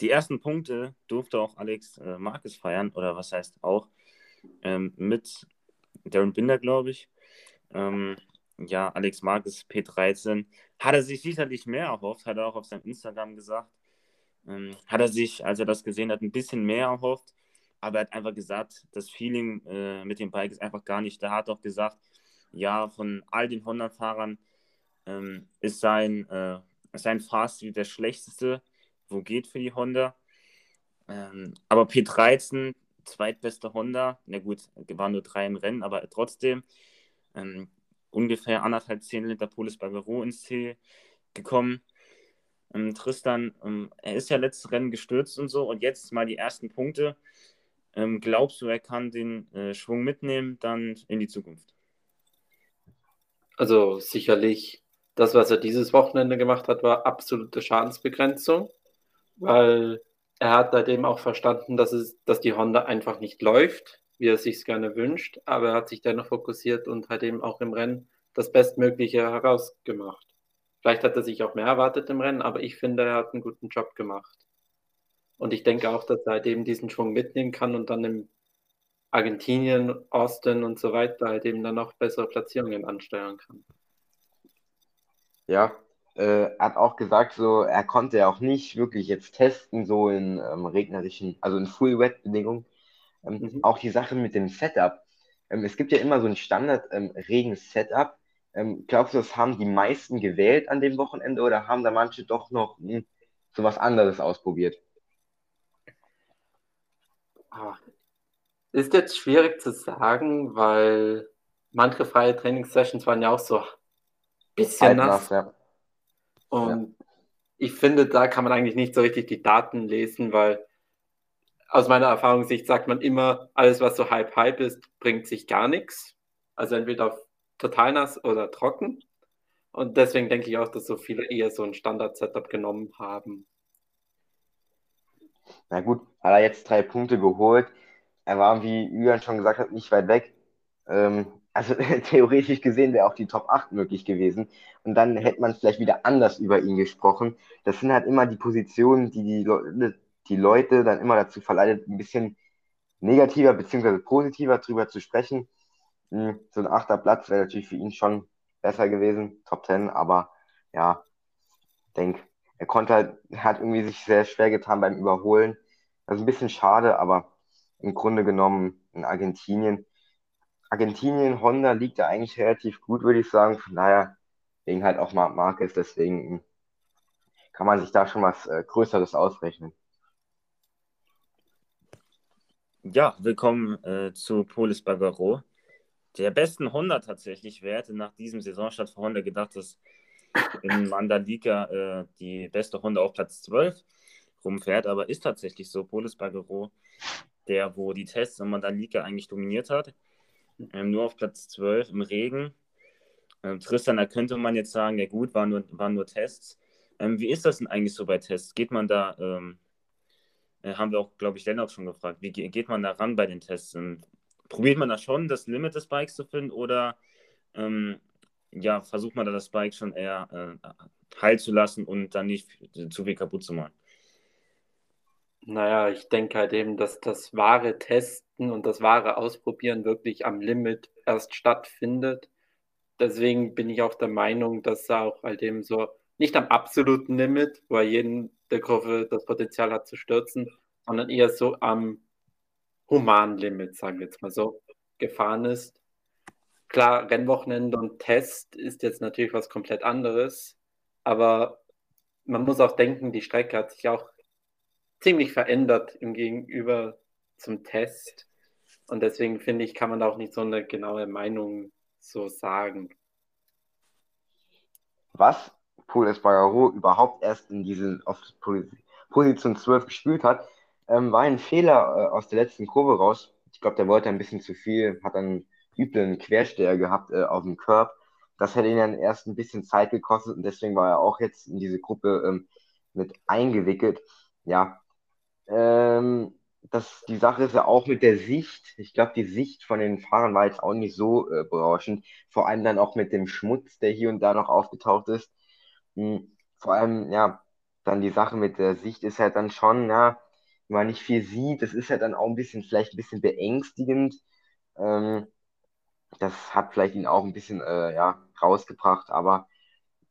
Die ersten Punkte durfte auch Alex äh, Marquez feiern, oder was heißt auch, ähm, mit Darren Binder, glaube ich. Ähm, ja, Alex Marquez P13. Hat er sich sicherlich mehr erhofft, hat er auch auf seinem Instagram gesagt. Ähm, hat er sich, als er das gesehen hat, ein bisschen mehr erhofft. Aber er hat einfach gesagt, das Feeling äh, mit dem Bike ist einfach gar nicht da. Er hat auch gesagt, ja, von all den Honda-Fahrern ähm, ist sein, äh, sein Fahrstil der schlechteste, wo geht für die Honda. Ähm, aber P13, zweitbeste Honda, na gut, waren nur drei im Rennen, aber trotzdem ähm, ungefähr anderthalb Zehntel hinter Polis Bagaro ins Ziel gekommen. Ähm, Tristan, ähm, er ist ja letztes Rennen gestürzt und so und jetzt mal die ersten Punkte. Ähm, glaubst du, er kann den äh, Schwung mitnehmen dann in die Zukunft? Also sicherlich, das, was er dieses Wochenende gemacht hat, war absolute Schadensbegrenzung, weil er hat seitdem auch verstanden, dass, es, dass die Honda einfach nicht läuft, wie er sich gerne wünscht, aber er hat sich dennoch fokussiert und hat eben auch im Rennen das Bestmögliche herausgemacht. Vielleicht hat er sich auch mehr erwartet im Rennen, aber ich finde, er hat einen guten Job gemacht. Und ich denke auch, dass er halt eben diesen Schwung mitnehmen kann und dann im Argentinien, Austin und so weiter halt eben dann noch bessere Platzierungen ansteuern kann. Ja, äh, er hat auch gesagt, so er konnte ja auch nicht wirklich jetzt testen, so in ähm, regnerischen, also in Full-Wet-Bedingungen. Ähm, mhm. Auch die Sache mit dem Setup. Ähm, es gibt ja immer so ein Standard-Regen-Setup. Ähm, ähm, glaubst du, das haben die meisten gewählt an dem Wochenende oder haben da manche doch noch hm, so was anderes ausprobiert? Ach, ist jetzt schwierig zu sagen, weil manche freie Trainingssessions waren ja auch so ein bisschen nass. Ja. Und ja. ich finde, da kann man eigentlich nicht so richtig die Daten lesen, weil aus meiner Erfahrungssicht sagt man immer, alles, was so halb ist, bringt sich gar nichts. Also entweder total nass oder trocken. Und deswegen denke ich auch, dass so viele eher so ein Standard-Setup genommen haben. Na gut, hat er jetzt drei Punkte geholt er war, wie Julian schon gesagt hat, nicht weit weg. Ähm, also theoretisch gesehen wäre auch die Top 8 möglich gewesen. Und dann hätte man vielleicht wieder anders über ihn gesprochen. Das sind halt immer die Positionen, die die, Le die Leute dann immer dazu verleitet, ein bisschen negativer bzw. positiver drüber zu sprechen. Hm, so ein achter Platz wäre natürlich für ihn schon besser gewesen, Top 10, aber ja, ich denke, er konnte halt, hat irgendwie sich sehr schwer getan beim Überholen. Also ein bisschen schade, aber im Grunde genommen in Argentinien. Argentinien, Honda liegt da eigentlich relativ gut, würde ich sagen. Von daher wegen halt auch Marc Marquez, deswegen kann man sich da schon was äh, Größeres ausrechnen. Ja, willkommen äh, zu Polis Bagaro. Der besten Honda tatsächlich. Wer hätte nach diesem Saisonstart für Honda gedacht, dass in Mandalika äh, die beste Honda auf Platz 12 rumfährt, aber ist tatsächlich so. Polis Bagaro der, wo die Tests in Mandalika eigentlich dominiert hat. Ähm, nur auf Platz 12 im Regen. Ähm, Tristan, da könnte man jetzt sagen, ja gut, waren nur, waren nur Tests. Ähm, wie ist das denn eigentlich so bei Tests? Geht man da, ähm, äh, haben wir auch, glaube ich, Lennart schon gefragt, wie geht man da ran bei den Tests? Und probiert man da schon, das Limit des Bikes zu finden oder ähm, ja, versucht man da das Bike schon eher äh, heil zu lassen und dann nicht zu viel kaputt zu machen? Naja, ich denke halt eben, dass das wahre Testen und das wahre Ausprobieren wirklich am Limit erst stattfindet. Deswegen bin ich auch der Meinung, dass auch halt eben so nicht am absoluten Limit, wo jeden der Kurve das Potenzial hat zu stürzen, sondern eher so am humanen Limit, sagen wir jetzt mal so, gefahren ist. Klar, Rennwochenende und Test ist jetzt natürlich was komplett anderes, aber man muss auch denken, die Strecke hat sich auch ziemlich verändert im Gegenüber zum Test. Und deswegen finde ich, kann man da auch nicht so eine genaue Meinung so sagen. Was Paul Espargaro überhaupt erst in diese auf Position 12 gespielt hat, ähm, war ein Fehler äh, aus der letzten Kurve raus. Ich glaube, der wollte ein bisschen zu viel, hat dann üblen Quersteher gehabt äh, auf dem Curb. Das hätte ihn dann erst ein bisschen Zeit gekostet und deswegen war er auch jetzt in diese Gruppe ähm, mit eingewickelt. Ja, ähm, das, die Sache ist ja auch mit der Sicht. Ich glaube, die Sicht von den Fahrern war jetzt auch nicht so äh, berauschend. Vor allem dann auch mit dem Schmutz, der hier und da noch aufgetaucht ist. Hm, vor allem, ja, dann die Sache mit der Sicht ist halt dann schon, ja, wenn man nicht viel sieht, das ist halt dann auch ein bisschen, vielleicht ein bisschen beängstigend. Ähm, das hat vielleicht ihn auch ein bisschen, äh, ja, rausgebracht, aber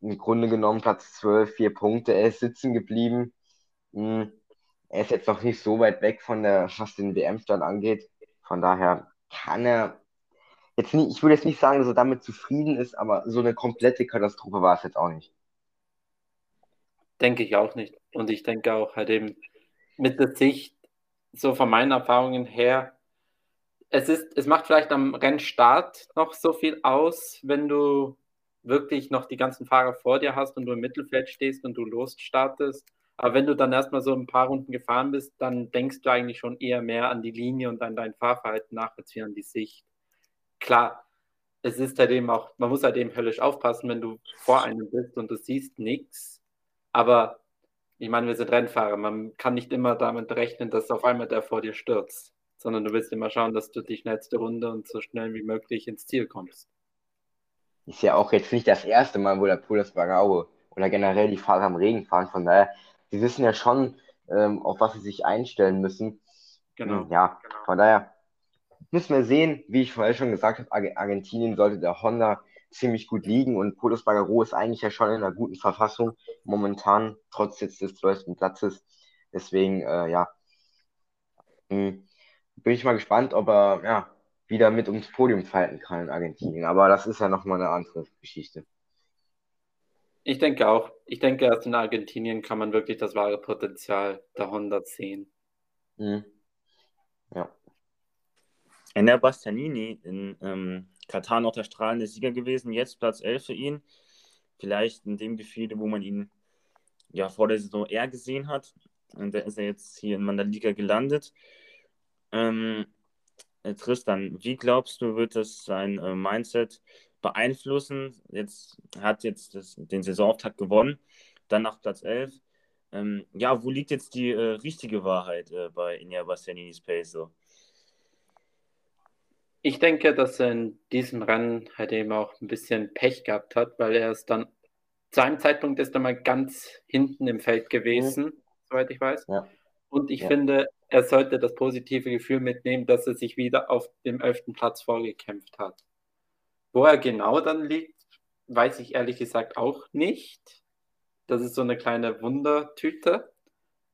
im Grunde genommen Platz 12, vier Punkte, er ist sitzen geblieben. Hm, er ist jetzt noch nicht so weit weg von der, was den WM-Stand angeht. Von daher kann er jetzt nicht, ich würde jetzt nicht sagen, dass er damit zufrieden ist, aber so eine komplette Katastrophe war es jetzt auch nicht. Denke ich auch nicht. Und ich denke auch halt eben mit der Sicht, so von meinen Erfahrungen her, es ist, es macht vielleicht am Rennstart noch so viel aus, wenn du wirklich noch die ganzen Fahrer vor dir hast und du im Mittelfeld stehst und du losstartest. Aber wenn du dann erstmal so ein paar Runden gefahren bist, dann denkst du eigentlich schon eher mehr an die Linie und an dein Fahrverhalten nach, als wie an die Sicht. Klar, es ist halt eben auch, man muss halt eben höllisch aufpassen, wenn du vor einem bist und du siehst nichts. Aber ich meine, wir sind Rennfahrer. Man kann nicht immer damit rechnen, dass auf einmal der vor dir stürzt, sondern du willst immer schauen, dass du die schnellste Runde und so schnell wie möglich ins Ziel kommst. Ist ja auch jetzt nicht das erste Mal, wo der Pulis Bagau oder generell die Fahrer am Regen fahren. Von daher sie wissen ja schon, ähm, auf was sie sich einstellen müssen. Genau. Ja, genau. von daher müssen wir sehen, wie ich vorher schon gesagt habe, Argentinien sollte der Honda ziemlich gut liegen und Polos Bagaro ist eigentlich ja schon in einer guten Verfassung momentan, trotz jetzt des 12. Platzes. Deswegen, äh, ja, hm, bin ich mal gespannt, ob er ja, wieder mit ums Podium falten kann in Argentinien. Aber das ist ja nochmal eine andere Geschichte. Ich denke auch. Ich denke, erst in Argentinien kann man wirklich das wahre Potenzial der Honda sehen. Mhm. Ja. Enner Bastianini in ähm, Katar noch der strahlende Sieger gewesen, jetzt Platz 11 für ihn. Vielleicht in dem Gefühl, wo man ihn ja vor der Saison eher gesehen hat. Und da ist er jetzt hier in Mandalika gelandet. Ähm, äh, Tristan, wie glaubst du, wird das sein äh, Mindset beeinflussen. Jetzt hat jetzt das, den Saisonauftakt gewonnen, dann nach Platz 11. Ähm, ja, wo liegt jetzt die äh, richtige Wahrheit äh, bei Inia Bastianinis Pace so? Ich denke, dass er in diesem Rennen halt eben auch ein bisschen Pech gehabt hat, weil er ist dann zu einem Zeitpunkt ist er mal ganz hinten im Feld gewesen, mhm. soweit ich weiß. Ja. Und ich ja. finde, er sollte das positive Gefühl mitnehmen, dass er sich wieder auf dem elften Platz vorgekämpft hat. Wo er genau dann liegt, weiß ich ehrlich gesagt auch nicht. Das ist so eine kleine Wundertüte.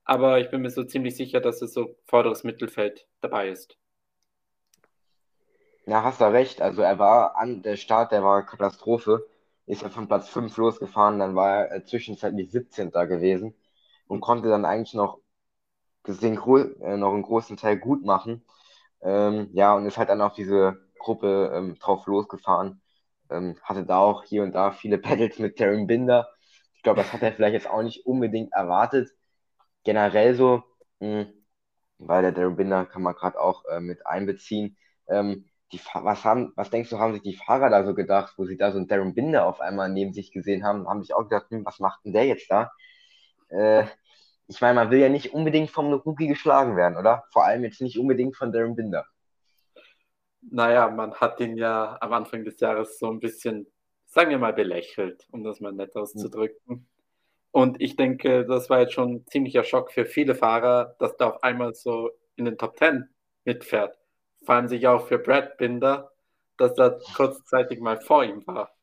Aber ich bin mir so ziemlich sicher, dass es so vorderes Mittelfeld dabei ist. Ja, hast du recht. Also er war an der Start, der war Katastrophe. Ist er von Platz 5 losgefahren, dann war er zwischenzeitlich 17. gewesen und konnte dann eigentlich noch, den, äh, noch einen großen Teil gut machen. Ähm, ja, und ist halt dann auf diese Gruppe ähm, drauf losgefahren. Ähm, hatte da auch hier und da viele Pedals mit Darren Binder. Ich glaube, das hat er vielleicht jetzt auch nicht unbedingt erwartet. Generell so, mh, hm, weil der Darren Binder kann man gerade auch äh, mit einbeziehen. Ähm, die, was, haben, was denkst du, haben sich die Fahrer da so gedacht, wo sie da so einen Darren Binder auf einmal neben sich gesehen haben, haben sich auch gedacht, hm, was macht denn der jetzt da? Äh, ich meine, man will ja nicht unbedingt vom Rookie geschlagen werden, oder? Vor allem jetzt nicht unbedingt von Darren Binder. Naja, man hat ihn ja am Anfang des Jahres so ein bisschen, sagen wir mal, belächelt, um das mal nett auszudrücken. Und ich denke, das war jetzt schon ein ziemlicher Schock für viele Fahrer, dass der auf einmal so in den Top Ten mitfährt. Vor allem sich auch für Brad Binder, dass er kurzzeitig mal vor ihm war.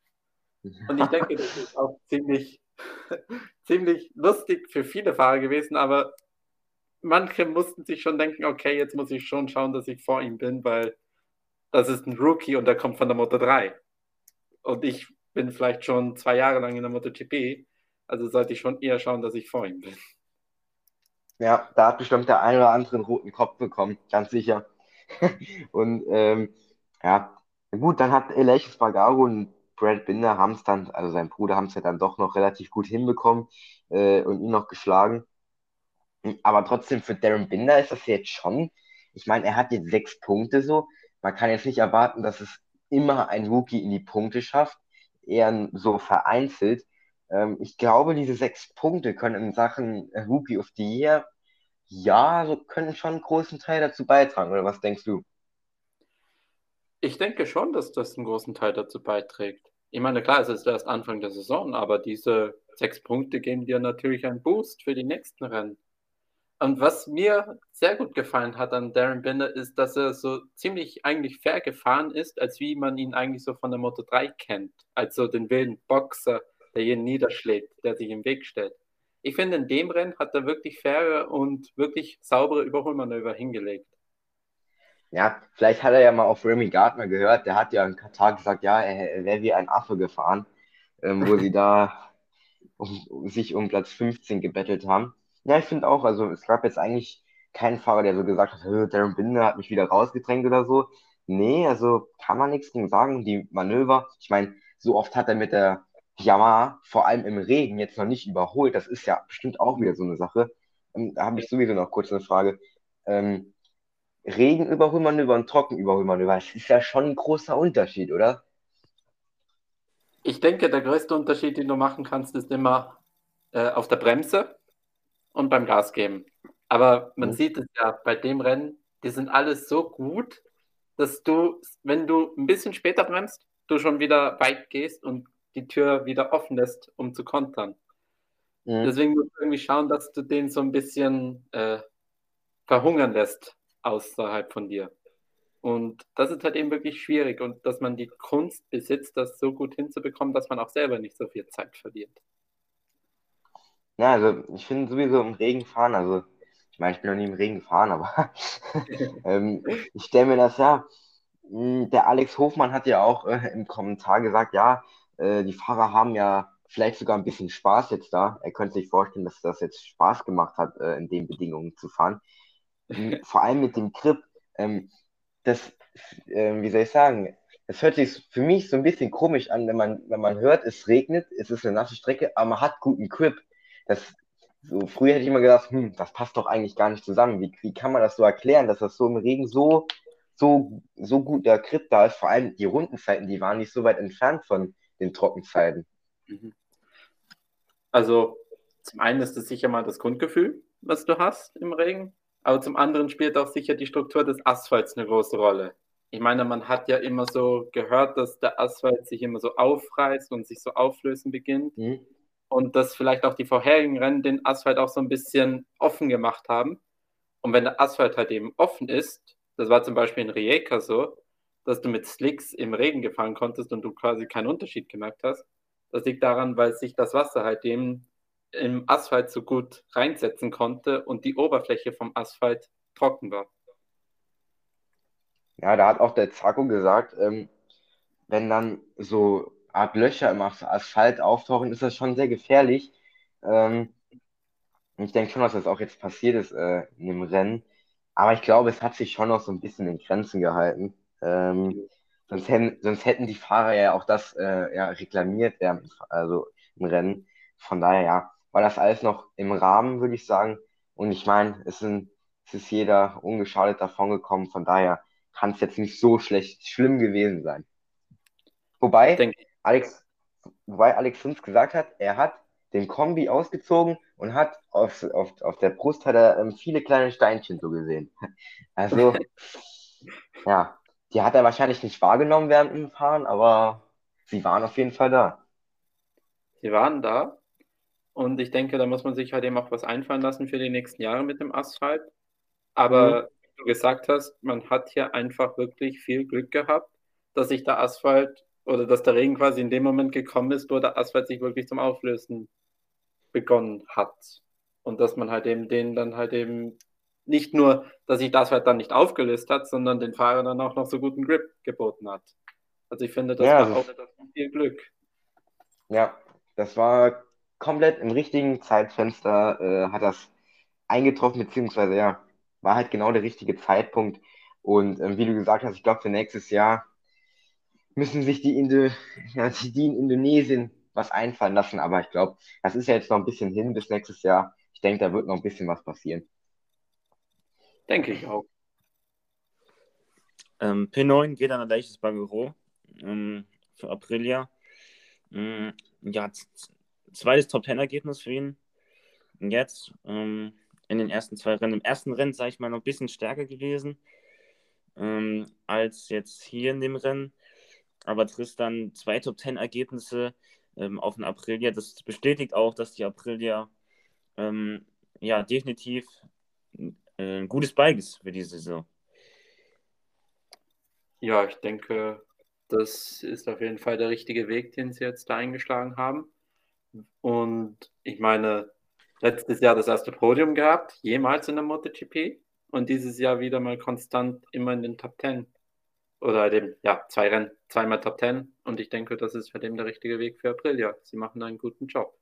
Und ich denke, das ist auch ziemlich, ziemlich lustig für viele Fahrer gewesen, aber manche mussten sich schon denken, okay, jetzt muss ich schon schauen, dass ich vor ihm bin, weil das ist ein Rookie und der kommt von der Moto 3. Und ich bin vielleicht schon zwei Jahre lang in der MotoGP, also sollte ich schon eher schauen, dass ich vor ihm bin. Ja, da hat bestimmt der ein oder andere einen roten Kopf bekommen, ganz sicher. und ähm, ja, gut, dann hat Elias Spargaro und Brad Binder haben es dann, also sein Bruder haben es ja dann doch noch relativ gut hinbekommen äh, und ihn noch geschlagen. Aber trotzdem für Darren Binder ist das jetzt schon, ich meine, er hat jetzt sechs Punkte so. Man kann jetzt nicht erwarten, dass es immer ein Rookie in die Punkte schafft, eher so vereinzelt. Ähm, ich glaube, diese sechs Punkte können in Sachen Rookie of the Year, ja, so können schon einen großen Teil dazu beitragen. Oder was denkst du? Ich denke schon, dass das einen großen Teil dazu beiträgt. Ich meine, klar, es ist erst Anfang der Saison, aber diese sechs Punkte geben dir natürlich einen Boost für die nächsten Rennen. Und was mir sehr gut gefallen hat an Darren Binder ist, dass er so ziemlich eigentlich fair gefahren ist, als wie man ihn eigentlich so von der Moto 3 kennt. Als so den wilden Boxer, der jeden niederschlägt, der sich im Weg stellt. Ich finde, in dem Rennen hat er wirklich faire und wirklich saubere Überholmanöver hingelegt. Ja, vielleicht hat er ja mal auf Remy Gardner gehört, der hat ja in Katar gesagt, ja, er, wäre wie ein Affe gefahren, ähm, wo sie da um, sich um Platz 15 gebettelt haben. Ja, ich finde auch, also es gab jetzt eigentlich keinen Fahrer, der so gesagt hat, Darren Binder hat mich wieder rausgedrängt oder so. Nee, also kann man nichts gegen sagen. Die Manöver, ich meine, so oft hat er mit der Yamaha, vor allem im Regen, jetzt noch nicht überholt. Das ist ja bestimmt auch wieder so eine Sache. Ähm, da habe ich sowieso noch kurz eine Frage. Ähm, Regenüberholmanöver und Trockenüberholmanöver, das ist ja schon ein großer Unterschied, oder? Ich denke, der größte Unterschied, den du machen kannst, ist immer äh, auf der Bremse und beim Gas geben. Aber man mhm. sieht es ja bei dem Rennen, die sind alles so gut, dass du, wenn du ein bisschen später bremst, du schon wieder weit gehst und die Tür wieder offen lässt, um zu kontern. Mhm. Deswegen musst du irgendwie schauen, dass du den so ein bisschen äh, verhungern lässt außerhalb von dir. Und das ist halt eben wirklich schwierig und dass man die Kunst besitzt, das so gut hinzubekommen, dass man auch selber nicht so viel Zeit verliert. Ja, also ich finde sowieso im Regen fahren, also ich meine, ich bin noch nie im Regen gefahren, aber ähm, ich stelle mir das ja, hm, der Alex Hofmann hat ja auch äh, im Kommentar gesagt, ja, äh, die Fahrer haben ja vielleicht sogar ein bisschen Spaß jetzt da. Er könnte sich vorstellen, dass das jetzt Spaß gemacht hat, äh, in den Bedingungen zu fahren. Hm, vor allem mit dem Grip, ähm, das, äh, wie soll ich sagen, es hört sich für mich so ein bisschen komisch an, wenn man, wenn man hört, es regnet, es ist eine nasse Strecke, aber man hat guten Grip das, so früher hätte ich immer gedacht, hm, das passt doch eigentlich gar nicht zusammen. Wie, wie kann man das so erklären, dass das so im Regen so, so, so gut der Grip da ist? Vor allem die Rundenzeiten, die waren nicht so weit entfernt von den Trockenzeiten. Mhm. Also zum einen ist es sicher mal das Grundgefühl, was du hast im Regen, aber zum anderen spielt auch sicher die Struktur des Asphalts eine große Rolle. Ich meine, man hat ja immer so gehört, dass der Asphalt sich immer so aufreißt und sich so auflösen beginnt. Mhm und dass vielleicht auch die vorherigen Rennen den Asphalt auch so ein bisschen offen gemacht haben. Und wenn der Asphalt halt eben offen ist, das war zum Beispiel in Rijeka so, dass du mit Slicks im Regen gefahren konntest und du quasi keinen Unterschied gemerkt hast. Das liegt daran, weil sich das Wasser halt eben im Asphalt so gut reinsetzen konnte und die Oberfläche vom Asphalt trocken war. Ja, da hat auch der Zacko gesagt, ähm, wenn dann so Art Löcher im Asphalt auftauchen, ist das schon sehr gefährlich. Ähm, ich denke schon, dass das auch jetzt passiert ist äh, in dem Rennen. Aber ich glaube, es hat sich schon noch so ein bisschen in Grenzen gehalten. Ähm, sonst, hätten, sonst hätten die Fahrer ja auch das äh, ja, reklamiert, ja, also im Rennen. Von daher, ja, war das alles noch im Rahmen, würde ich sagen. Und ich meine, es, es ist jeder ungeschadet davon gekommen. Von daher kann es jetzt nicht so schlecht, schlimm gewesen sein. Wobei Denk- Alex, wobei Alex Hunz gesagt hat, er hat den Kombi ausgezogen und hat auf, auf, auf der Brust hat er ähm, viele kleine Steinchen so gesehen. Also, ja, die hat er wahrscheinlich nicht wahrgenommen während dem Fahren, aber sie waren auf jeden Fall da. Sie waren da. Und ich denke, da muss man sich halt eben auch was einfallen lassen für die nächsten Jahre mit dem Asphalt. Aber wie du gesagt hast, man hat hier einfach wirklich viel Glück gehabt, dass sich der Asphalt oder dass der Regen quasi in dem Moment gekommen ist, wo der Asphalt sich wirklich zum Auflösen begonnen hat. Und dass man halt eben den dann halt eben nicht nur, dass sich das Asphalt dann nicht aufgelöst hat, sondern den Fahrern dann auch noch so guten Grip geboten hat. Also ich finde, das Ja, war auch viel Glück. Ja, das war komplett im richtigen Zeitfenster, äh, hat das eingetroffen, beziehungsweise ja, war halt genau der richtige Zeitpunkt. Und ähm, wie du gesagt hast, ich glaube, für nächstes Jahr müssen sich die, Indo ja, die, in Indonesien was einfallen lassen. Aber ich glaube, das ist ja jetzt noch ein bisschen hin bis nächstes Jahr. Ich denke, da wird noch ein bisschen was passieren. Denke ich auch. Ähm, P9 geht an ein leichtes Bagero ähm, für Aprilia. Ähm, ja, z- zweites Top-10-Ergebnis für ihn. Und jetzt ähm, in den ersten zwei Rennen. Im ersten Rennen, sage ich mal, noch ein bisschen stärker gewesen ähm, als jetzt hier in dem Rennen. Aber Tristan, zwei Top-10-Ergebnisse ähm, auf den Aprilia. Das bestätigt auch, dass die Aprilia ähm, ja definitiv äh, ein gutes Bike ist für diese Saison. Ja, ich denke, das ist auf jeden Fall der richtige Weg, den sie jetzt da eingeschlagen haben. Und ich meine, letztes Jahr das erste Podium gehabt, jemals in der MotoGP. Und dieses Jahr wieder mal konstant immer in den Top 10. Oder dem, ja, zwei Rennen, zweimal Top 10. Und ich denke, das ist für den der richtige Weg für Aprilia. Sie machen einen guten Job.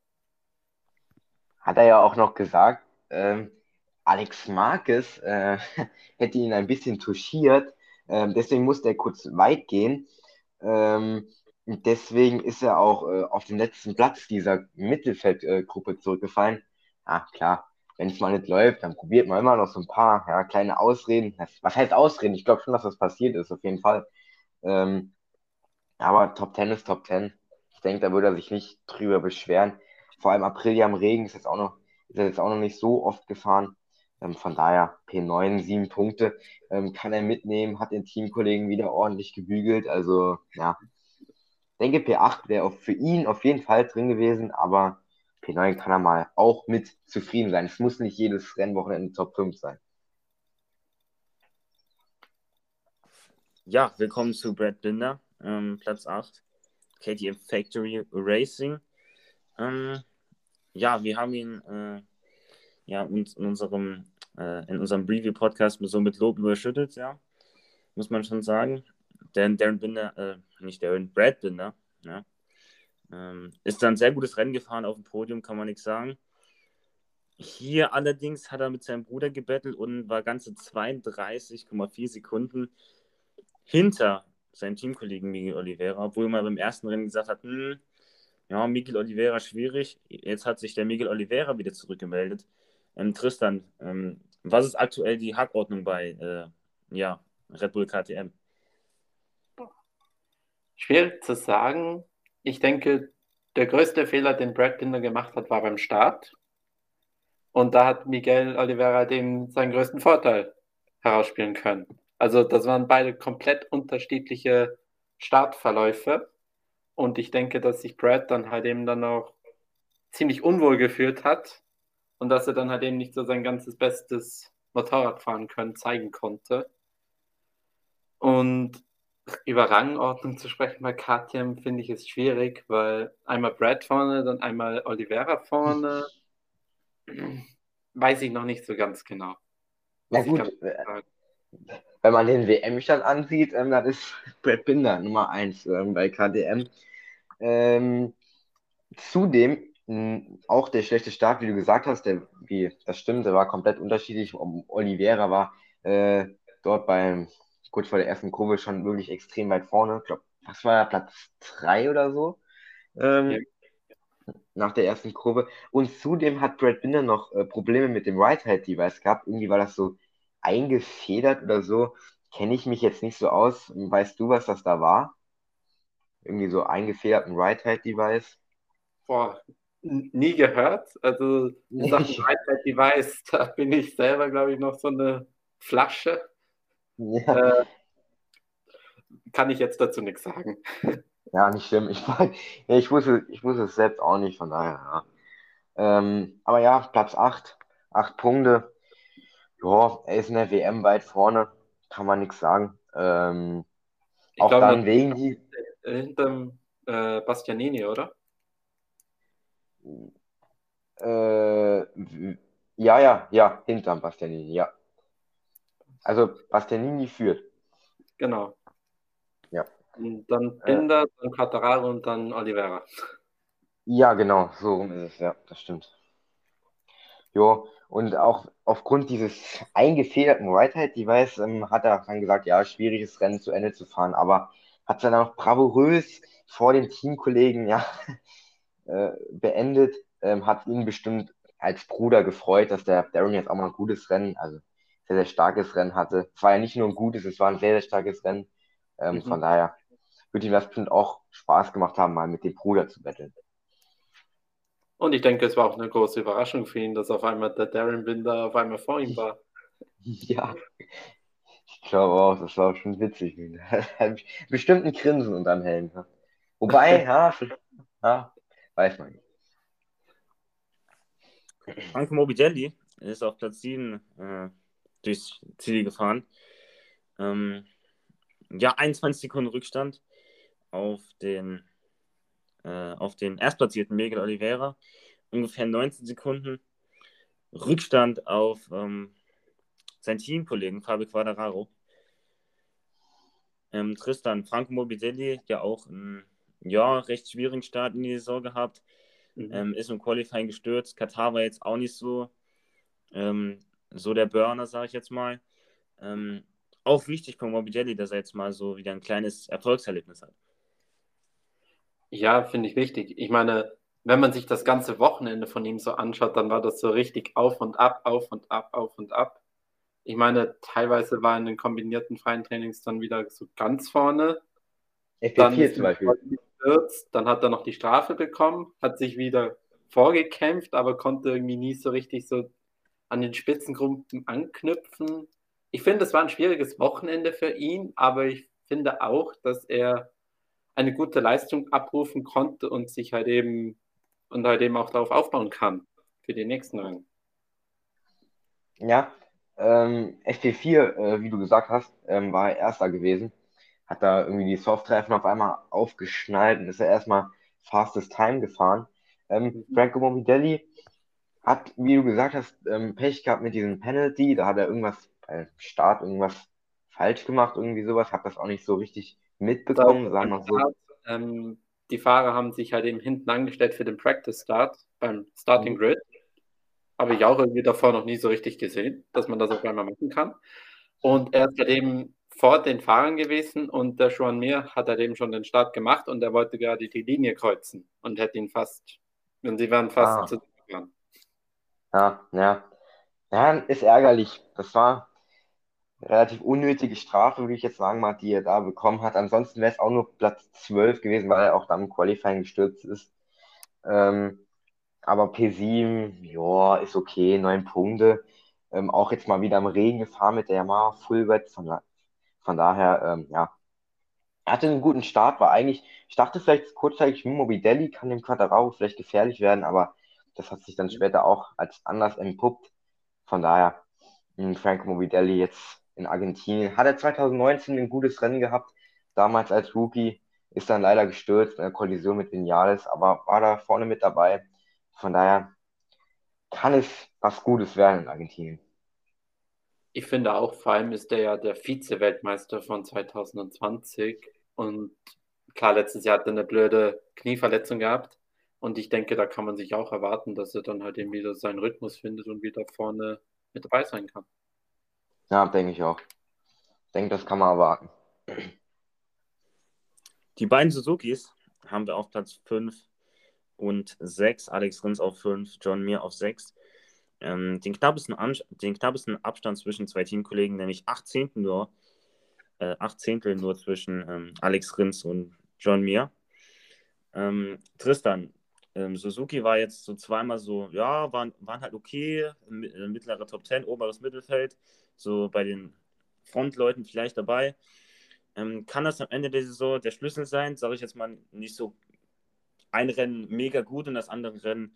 Hat er ja auch noch gesagt, ähm, Alex Marquez äh, hätte ihn ein bisschen touchiert, ähm, deswegen musste er kurz weit gehen. Ähm, deswegen ist er auch äh, auf den letzten Platz dieser Mittelfeldgruppe äh, zurückgefallen. Ah, klar, wenn es mal nicht läuft, dann probiert man immer noch so ein paar ja, kleine Ausreden. Was heißt Ausreden? Ich glaube schon, dass das passiert ist, auf jeden Fall. Ähm, aber Top 10 ist Top 10. Ich denke, da würde er sich nicht drüber beschweren. Vor allem Aprilia im Regen ist jetzt auch noch, ist er jetzt auch noch nicht so oft gefahren. Ähm, von daher P9, sieben Punkte, ähm, kann er mitnehmen, hat den Teamkollegen wieder ordentlich gebügelt. Also ja, denke P8 wäre für ihn auf jeden Fall drin gewesen, aber P9 kann er mal auch mit zufrieden sein. Es muss nicht jedes Rennwochenende Top 5 sein. Ja, willkommen zu Brad Binder, ähm, Platz 8, KTM Factory Racing. Ähm, ja, wir haben ihn äh, ja, uns in unserem, äh, unserem Preview-Podcast so mit Lob überschüttet, ja, muss man schon sagen. Denn Darren Binder, äh, nicht Darren, Brad Binder, ja, ähm, ist dann ein sehr gutes Rennen gefahren auf dem Podium, kann man nichts sagen. Hier allerdings hat er mit seinem Bruder gebettelt und war ganze 32,4 Sekunden hinter seinem Teamkollegen Miguel Oliveira, obwohl man beim ersten Rennen gesagt hat, hm, ja, Miguel Oliveira schwierig. Jetzt hat sich der Miguel Oliveira wieder zurückgemeldet. Ähm, Tristan, ähm, was ist aktuell die Hackordnung bei äh, ja, Red Bull KTM? Schwierig zu sagen. Ich denke, der größte Fehler, den Brad Binder gemacht hat, war beim Start. Und da hat Miguel Oliveira dem seinen größten Vorteil herausspielen können. Also das waren beide komplett unterschiedliche Startverläufe. Und ich denke, dass sich Brad dann halt eben dann auch ziemlich unwohl gefühlt hat und dass er dann halt eben nicht so sein ganzes bestes Motorradfahren können zeigen konnte. Und über Rangordnung zu sprechen bei KTM finde ich es schwierig, weil einmal Brad vorne, dann einmal Oliveira vorne. Weiß ich noch nicht so ganz genau. Na gut, wenn man den WM-Stand ansieht, ähm, dann ist Brad Binder Nummer 1 ähm, bei KTM. Ähm, zudem mh, auch der schlechte Start, wie du gesagt hast, der, wie, das stimmt, der war komplett unterschiedlich. Oliveira war äh, dort beim kurz vor der ersten Kurve schon wirklich extrem weit vorne. Ich glaube, was war er, Platz 3 oder so? Ähm, Ja. Nach der ersten Kurve. Und zudem hat Brad Binder noch äh, Probleme mit dem Right-Hand-Device gehabt. Irgendwie war das so eingefedert oder so. kenne ich mich jetzt nicht so aus. Weißt du, was das da war? Irgendwie so eingefederten Right-Hand-Device? Boah, nie gehört. Also in Sachen Right-Hand-Device, da bin ich selber, glaube ich, noch so eine Flasche. Ja. Äh, kann ich jetzt dazu nichts sagen. Ja, nicht schlimm. Ich, ich, wusste, ich wusste es selbst auch nicht, von daher, ja. Ähm, aber ja, Platz 8, 8 Punkte. Ja, er ist in der WM weit vorne, kann man nichts sagen. Ähm, auch glaub, dann wegen die. Hinterm äh, Bastianini, oder? Äh, ja, ja, ja, hinterm Bastianini, ja. Also Bastianini führt. Genau. Ja. Und dann Binder, äh, dann Quattararo und dann Oliveira. Ja, genau, so rum ist es, ja, das stimmt. Jo, und auch aufgrund dieses eingefederten Right-Hand-Device ähm, hat er dann gesagt, ja, schwieriges Rennen zu Ende zu fahren, aber hat es dann auch bravourös vor den Teamkollegen ja, äh, beendet, ähm, hat ihn bestimmt als Bruder gefreut, dass der Darren jetzt auch mal ein gutes Rennen, also sehr, sehr starkes Rennen hatte. Es war ja nicht nur ein gutes, es war ein sehr, sehr starkes Rennen. Ähm, mhm. Von daher würde ihm das bestimmt auch Spaß gemacht haben, mal mit dem Bruder zu betteln. Und ich denke, es war auch eine große Überraschung für ihn, dass auf einmal der Darren Binder auf einmal vor ihm war. Ja, ich glaube auch, das war schon witzig. Bestimmt ein Grinsen unterm Helm. Wobei, ja, ja, weiß man nicht. Franco Morbidelli ist auf Platz 7 äh, durchs Ziel gefahren. Ähm, ja, 21 Sekunden Rückstand auf den, äh, auf den erstplatzierten Miguel Oliveira. Ungefähr 19 Sekunden Rückstand auf ähm, seinen Teamkollegen Fabio Quadraro. Ähm, Tristan Franco Morbidelli, ja auch einen ja, recht schwierigen Start in die Saison gehabt. Mhm. Ähm, ist im Qualifying gestürzt. Katar war jetzt auch nicht so, ähm, so der Burner, sage ich jetzt mal. Ähm, auch wichtig von Morbidelli, dass er jetzt mal so wieder ein kleines Erfolgserlebnis hat. Ja, finde ich wichtig. Ich meine, wenn man sich das ganze Wochenende von ihm so anschaut, dann war das so richtig auf und ab, auf und ab, auf und ab. Ich meine, teilweise war in den kombinierten freien Trainings dann wieder so ganz vorne. FP4 zum Beispiel. Dann hat er noch die Strafe bekommen, hat sich wieder vorgekämpft, aber konnte irgendwie nie so richtig so an den Spitzengruppen anknüpfen ich finde, es war ein schwieriges Wochenende für ihn, aber ich finde auch, dass er eine gute Leistung abrufen konnte und sich halt eben und halt eben auch darauf aufbauen kann für die nächsten Rennen. Ja, ähm, FP4, äh, wie du gesagt hast, ähm, war er Erster gewesen. Hat da irgendwie die Soft-Treffen auf einmal aufgeschnallt und ist er erstmal fastest Time gefahren. Ähm, mhm. Franco Morbidelli hat, wie du gesagt hast, ähm, Pech gehabt mit diesem Penalty. Da hat er irgendwas beim Start irgendwas falsch gemacht, irgendwie sowas. Habe das auch nicht so richtig mitbekommen, sagen wir so. Ähm, die Fahrer haben sich halt eben hinten angestellt für den Practice Start beim Starting mhm. Grid. Habe ich auch irgendwie davor noch nie so richtig gesehen, dass man das auf einmal machen kann. Und er ist halt eben vor den Fahrern gewesen und der Juan Mir hat halt eben schon den Start gemacht und er wollte gerade die Linie kreuzen und hätte ihn fast, und sie wären fast ah. zu Ja, ja. Ja, ist ärgerlich. Das war relativ unnötige Strafe, würde ich jetzt sagen mal, die er da bekommen hat. Ansonsten wäre es auch nur Platz 12 gewesen, weil er auch dann im Qualifying gestürzt ist. Ähm, aber P7, ja, ist okay, neun Punkte. Ähm, auch jetzt mal wieder im Regen gefahren mit der Yamaha Fullwet. Von, von daher, ähm, ja, er hatte einen guten Start, war eigentlich, ich dachte vielleicht kurzzeitig, Mobidelli kann dem Quadraro vielleicht gefährlich werden, aber das hat sich dann später auch als anders entpuppt. Von daher, Frank Mobidelli jetzt in Argentinien. Hat er 2019 ein gutes Rennen gehabt, damals als Rookie, ist dann leider gestürzt in der Kollision mit Vinales, aber war da vorne mit dabei. Von daher kann es was Gutes werden in Argentinien. Ich finde auch, vor allem ist er ja der Vize-Weltmeister von 2020 und klar, letztes Jahr hat er eine blöde Knieverletzung gehabt und ich denke, da kann man sich auch erwarten, dass er dann halt eben wieder seinen Rhythmus findet und wieder vorne mit dabei sein kann. Ja, denke ich auch. Ich denke, das kann man erwarten. Die beiden Suzukis haben wir auf Platz 5 und 6. Alex Rins auf 5, John Mir auf 6. Ähm, den, knappesten den knappesten Abstand zwischen zwei Teamkollegen, nämlich 18. nur, äh, acht Zehntel nur zwischen ähm, Alex Rins und John Mir. Ähm, Tristan, ähm, Suzuki war jetzt so zweimal so, ja, waren, waren halt okay, äh, mittlere Top 10, oberes Mittelfeld, so bei den Frontleuten vielleicht dabei. Ähm, kann das am Ende der Saison der Schlüssel sein? Sage ich jetzt mal nicht so ein Rennen mega gut und das andere Rennen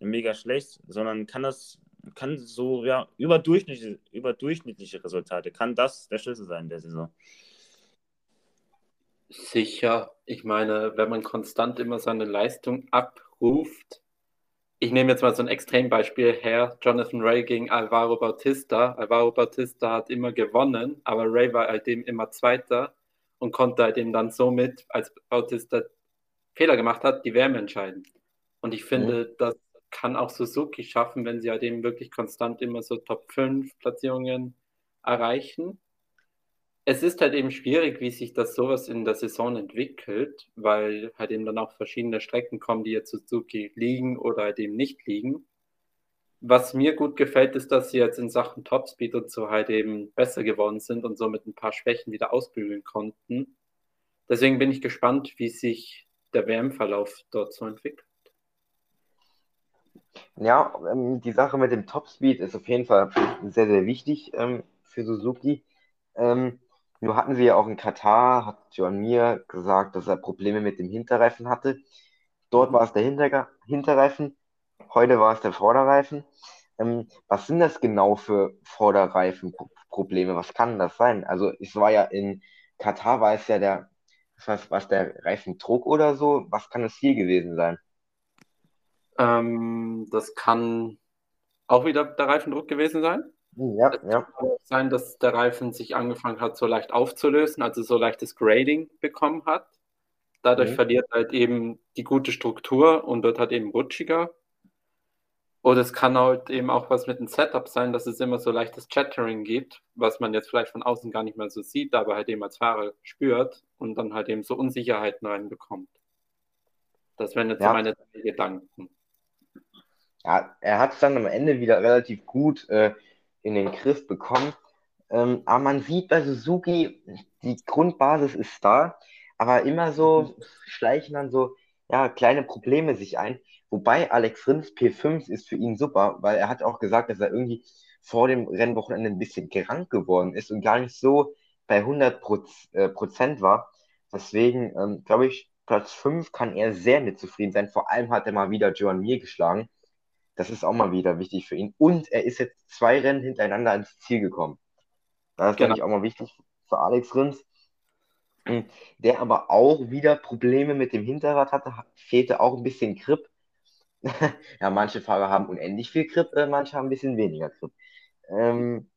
mega schlecht, sondern kann das kann so ja überdurchschnittliche, überdurchschnittliche Resultate, kann das der Schlüssel sein der Saison? Sicher. Ich meine, wenn man konstant immer seine Leistung abruft, ich nehme jetzt mal so ein Extrembeispiel her, Jonathan Ray gegen Alvaro Bautista. Alvaro Bautista hat immer gewonnen, aber Ray war halt eben immer Zweiter und konnte halt eben dann somit, als Bautista Fehler gemacht hat, die Wärme entscheiden. Und ich finde, mhm. das kann auch Suzuki schaffen, wenn sie halt eben wirklich konstant immer so Top 5 Platzierungen erreichen es ist halt eben schwierig, wie sich das sowas in der Saison entwickelt, weil halt eben dann auch verschiedene Strecken kommen, die jetzt Suzuki liegen oder halt eben nicht liegen. Was mir gut gefällt, ist, dass sie jetzt in Sachen Topspeed und so halt eben besser geworden sind und somit ein paar Schwächen wieder ausbügeln konnten. Deswegen bin ich gespannt, wie sich der WM-Verlauf dort so entwickelt. Ja, ähm, die Sache mit dem Topspeed ist auf jeden Fall sehr, sehr wichtig ähm, für Suzuki. Ähm, nur hatten sie ja auch in Katar, hat John Mir gesagt, dass er Probleme mit dem Hinterreifen hatte. Dort war es der Hinter Hinterreifen, heute war es der Vorderreifen. Ähm, was sind das genau für Vorderreifenprobleme? Was kann das sein? Also es war ja in Katar war es ja der, was, was der Reifendruck oder so. Was kann es hier gewesen sein? Ähm, das kann auch wieder der Reifendruck gewesen sein. Ja, es ja. kann sein, dass der Reifen sich angefangen hat, so leicht aufzulösen, also so leichtes Grading bekommen hat. Dadurch mhm. verliert halt eben die gute Struktur und wird halt eben rutschiger. Oder es kann halt eben auch was mit dem Setup sein, dass es immer so leichtes Chattering gibt, was man jetzt vielleicht von außen gar nicht mehr so sieht, aber halt eben als Fahrer spürt und dann halt eben so Unsicherheiten reinbekommt. Das wären jetzt ja. meine drei Gedanken. Ja, er hat es dann am Ende wieder relativ gut äh, in den Griff bekommen. Ähm, aber man sieht bei Suzuki, die Grundbasis ist da, aber immer so mhm. schleichen dann so ja, kleine Probleme sich ein. Wobei Alex Rins P5 ist für ihn super, weil er hat auch gesagt, dass er irgendwie vor dem Rennwochenende ein bisschen krank geworden ist und gar nicht so bei 100 äh, Prozent war. Deswegen ähm, glaube ich, Platz 5 kann er sehr mit zufrieden sein. Vor allem hat er mal wieder Joan Mir geschlagen. Das ist auch mal wieder wichtig für ihn. Und er ist jetzt zwei Rennen hintereinander ins Ziel gekommen. Das ist, genau. glaube ich, auch mal wichtig für Alex Rins. Hm, der aber auch wieder Probleme mit dem Hinterrad hatte, fehlte auch ein bisschen Grip. ja, manche Fahrer haben unendlich viel Grip, äh, manche haben ein bisschen weniger Grip. Ähm,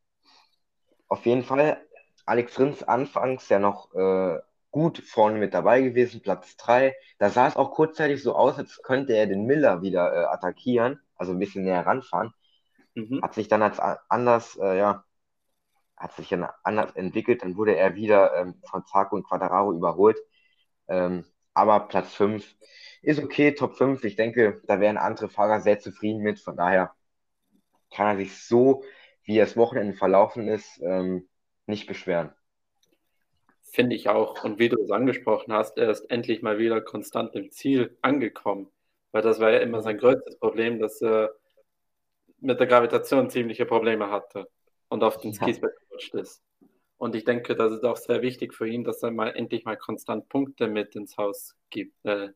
auf jeden Fall, Alex Rins anfangs ja noch äh, gut vorne mit dabei gewesen, Platz 3. Da sah es auch kurzzeitig so aus, als könnte er den Miller wieder äh, attackieren also ein bisschen näher ranfahren. Mhm. Hat sich dann als anders, äh, ja, hat sich dann anders entwickelt. Dann wurde er wieder ähm, von Zarco und Quadraro überholt. Ähm, aber Platz 5 ist okay, Top 5. Ich denke, da wären andere Fahrer sehr zufrieden mit. Von daher kann er sich so, wie das Wochenende verlaufen ist, ähm, nicht beschweren. Finde ich auch. Und wie du es angesprochen hast, er ist endlich mal wieder konstant im Ziel angekommen. Weil das war ja immer sein größtes Problem, dass er mit der Gravitation ziemliche Probleme hatte und auf den Skis gerutscht ist. Und ich denke, das ist auch sehr wichtig für ihn, dass er mal endlich mal konstant Punkte mit ins Haus gibt, äh,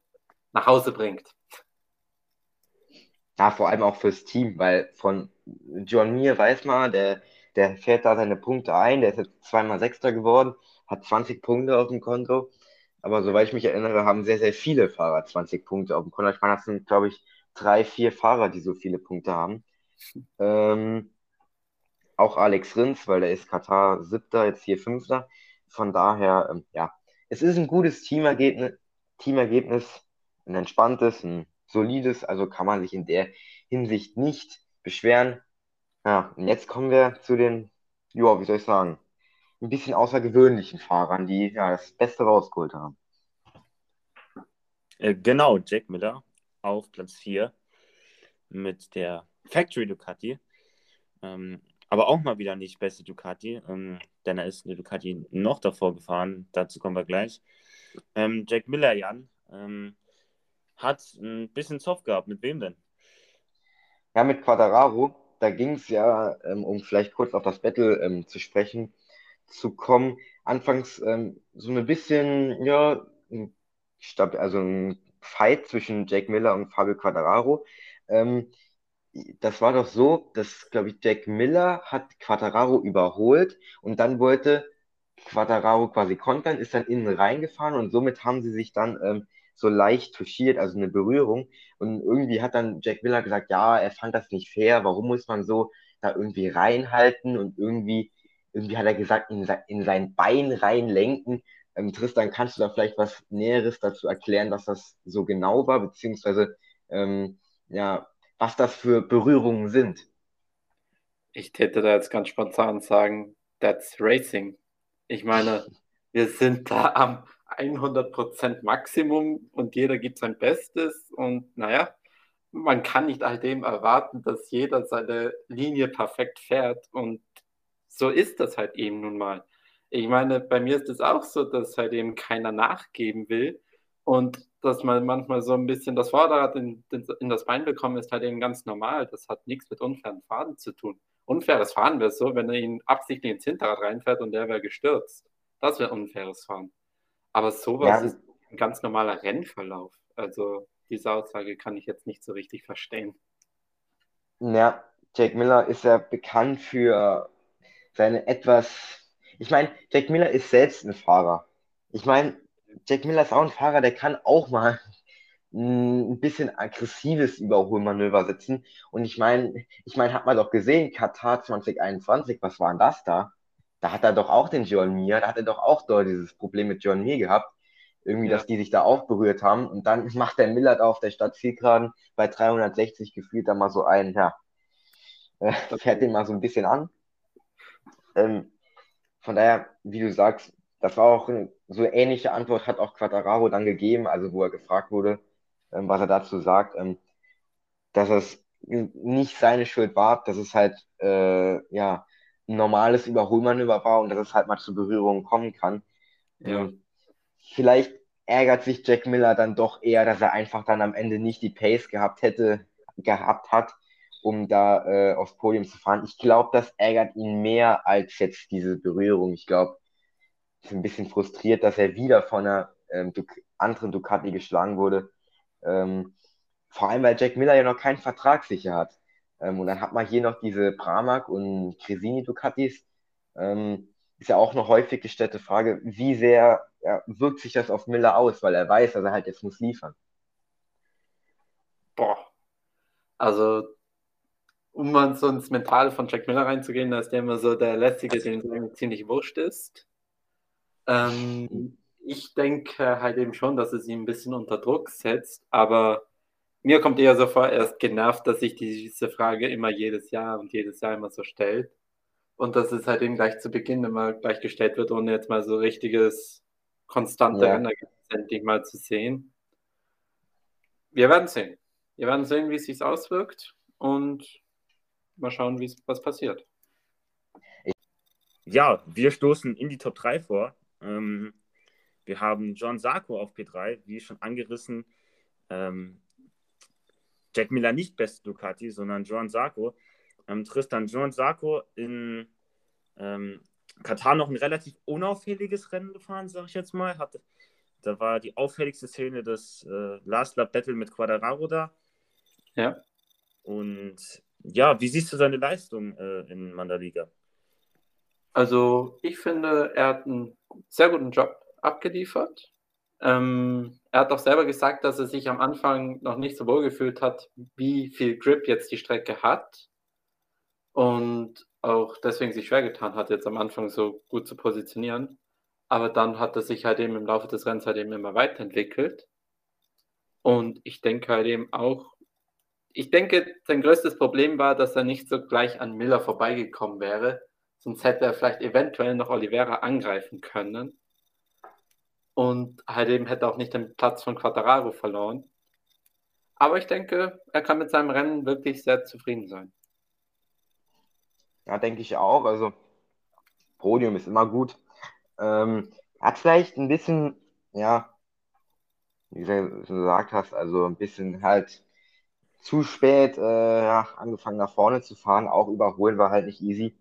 nach Hause bringt. Ja, vor allem auch fürs Team, weil von John Mir weiß man, der, der fährt da seine Punkte ein, der ist jetzt zweimal Sechster geworden, hat 20 Punkte auf dem Konto. Aber soweit ich mich erinnere, haben sehr, sehr viele Fahrer 20 Punkte auf dem meine, das sind, glaube ich, drei, vier Fahrer, die so viele Punkte haben. Ähm, auch Alex Rins, weil der ist Katar siebter, jetzt hier fünfter. Von daher, ähm, ja, es ist ein gutes Teamergebnis, Teamergebnis, ein entspanntes, ein solides, also kann man sich in der Hinsicht nicht beschweren. Ja, und jetzt kommen wir zu den, ja, wie soll ich sagen, ein bisschen außergewöhnlichen Fahrern, die ja das Beste rausgeholt haben. Äh, genau, Jack Miller auf Platz 4 mit der Factory Ducati. Ähm, aber auch mal wieder nicht beste Ducati, ähm, denn er ist eine Ducati noch davor gefahren, dazu kommen wir gleich. Ähm, Jack Miller, Jan, ähm, hat ein bisschen Zoff gehabt. Mit wem denn? Ja, mit Quadraro. Da ging es ja, ähm, um vielleicht kurz auf das Battle ähm, zu sprechen, zu kommen. Anfangs ähm, so ein bisschen, ja, also ein Fight zwischen Jack Miller und Fabio Quadraro. Ähm, das war doch so, dass, glaube ich, Jack Miller hat Quadraro überholt und dann wollte Quadraro quasi kontern, ist dann innen reingefahren und somit haben sie sich dann ähm, so leicht touchiert, also eine Berührung. Und irgendwie hat dann Jack Miller gesagt, ja, er fand das nicht fair, warum muss man so da irgendwie reinhalten und irgendwie, irgendwie hat er gesagt, in, in sein Bein reinlenken. Ähm, Tristan, kannst du da vielleicht was Näheres dazu erklären, was das so genau war, beziehungsweise ähm, ja, was das für Berührungen sind? Ich täte da jetzt ganz spontan sagen, that's racing. Ich meine, wir sind da am 100% Maximum und jeder gibt sein Bestes und naja, man kann nicht all dem erwarten, dass jeder seine Linie perfekt fährt und so ist das halt eben nun mal. Ich meine, bei mir ist es auch so, dass halt eben keiner nachgeben will und dass man manchmal so ein bisschen das Vorderrad in, in das Bein bekommt, ist halt eben ganz normal. Das hat nichts mit unfairen Fahren zu tun. Unfaires Fahren wäre so, wenn er ihn absichtlich ins Hinterrad reinfährt und der wäre gestürzt. Das wäre unfaires Fahren. Aber sowas ja. ist ein ganz normaler Rennverlauf. Also diese Aussage kann ich jetzt nicht so richtig verstehen. Ja, Jack Miller ist ja bekannt für seine etwas. Ich meine, Jack Miller ist selbst ein Fahrer. Ich meine, Jack Miller ist auch ein Fahrer, der kann auch mal ein bisschen aggressives Überholmanöver setzen. Und ich meine, ich meine, hat man doch gesehen, Katar 2021, was war denn das da? da hat er doch auch den John Mir, da hat er doch auch dort dieses Problem mit John Mir gehabt. Irgendwie, ja. dass die sich da auch berührt haben. Und dann macht der Millard auf der Stadt Zielgeraden bei 360 gefühlt da mal so ein, ja, äh, fährt den mal so ein bisschen an. Ähm, von daher, wie du sagst, das war auch eine, so ähnliche Antwort hat auch Quattararo dann gegeben, also wo er gefragt wurde, ähm, was er dazu sagt, ähm, dass es nicht seine Schuld war, dass es halt, äh, ja, ein normales Überholmanöver war und dass es halt mal zu Berührungen kommen kann. Ja. Ähm, vielleicht ärgert sich Jack Miller dann doch eher, dass er einfach dann am Ende nicht die Pace gehabt hätte, gehabt hat, um da äh, aufs Podium zu fahren. Ich glaube, das ärgert ihn mehr als jetzt diese Berührung. Ich glaube, ist ein bisschen frustriert, dass er wieder von einer ähm, anderen Ducati geschlagen wurde. Ähm, vor allem, weil Jack Miller ja noch keinen Vertrag sicher hat. Ähm, und dann hat man hier noch diese Pramac und Cresini Ducatis. Ähm, ist ja auch eine häufig gestellte Frage, wie sehr ja, wirkt sich das auf Miller aus, weil er weiß, dass er halt jetzt muss liefern. Boah. Also, um mal so ins Mentale von Jack Miller reinzugehen, da ist der immer so der Lässige, dem ziemlich wurscht ist. Ähm, ich denke halt eben schon, dass es ihn ein bisschen unter Druck setzt, aber mir kommt eher so vor, er ist genervt, dass sich diese Frage immer jedes Jahr und jedes Jahr immer so stellt. Und dass es halt eben gleich zu Beginn immer gleich gestellt wird, ohne jetzt mal so richtiges, konstante ja. endlich mal zu sehen. Wir werden sehen. Wir werden sehen, wie es sich auswirkt und mal schauen, was passiert. Ja, wir stoßen in die Top 3 vor. Ähm, wir haben John Sarko auf P3, wie schon angerissen. Ähm, Jack Miller nicht beste Ducati, sondern Joan Sarko. Ähm, Tristan Joan Sarko in ähm, Katar noch ein relativ unauffälliges Rennen gefahren, sag ich jetzt mal. Hatte, da war die auffälligste Szene das äh, Last Lap Battle mit Quadraro da. Ja. Und ja, wie siehst du seine Leistung äh, in Mandaliga? Also, ich finde, er hat einen sehr guten Job abgeliefert. Ähm, er hat auch selber gesagt, dass er sich am Anfang noch nicht so wohl gefühlt hat, wie viel Grip jetzt die Strecke hat. Und auch deswegen sich schwer getan hat, jetzt am Anfang so gut zu positionieren. Aber dann hat er sich halt eben im Laufe des Rennens halt eben immer weiterentwickelt. Und ich denke halt eben auch, ich denke, sein größtes Problem war, dass er nicht so gleich an Miller vorbeigekommen wäre. Sonst hätte er vielleicht eventuell noch Oliveira angreifen können und halt eben hätte auch nicht den Platz von Quattararo verloren. Aber ich denke, er kann mit seinem Rennen wirklich sehr zufrieden sein. Ja, denke ich auch. Also Podium ist immer gut. Ähm, hat vielleicht ein bisschen, ja, wie du gesagt hast, also ein bisschen halt zu spät äh, ja, angefangen nach vorne zu fahren. Auch überholen war halt nicht easy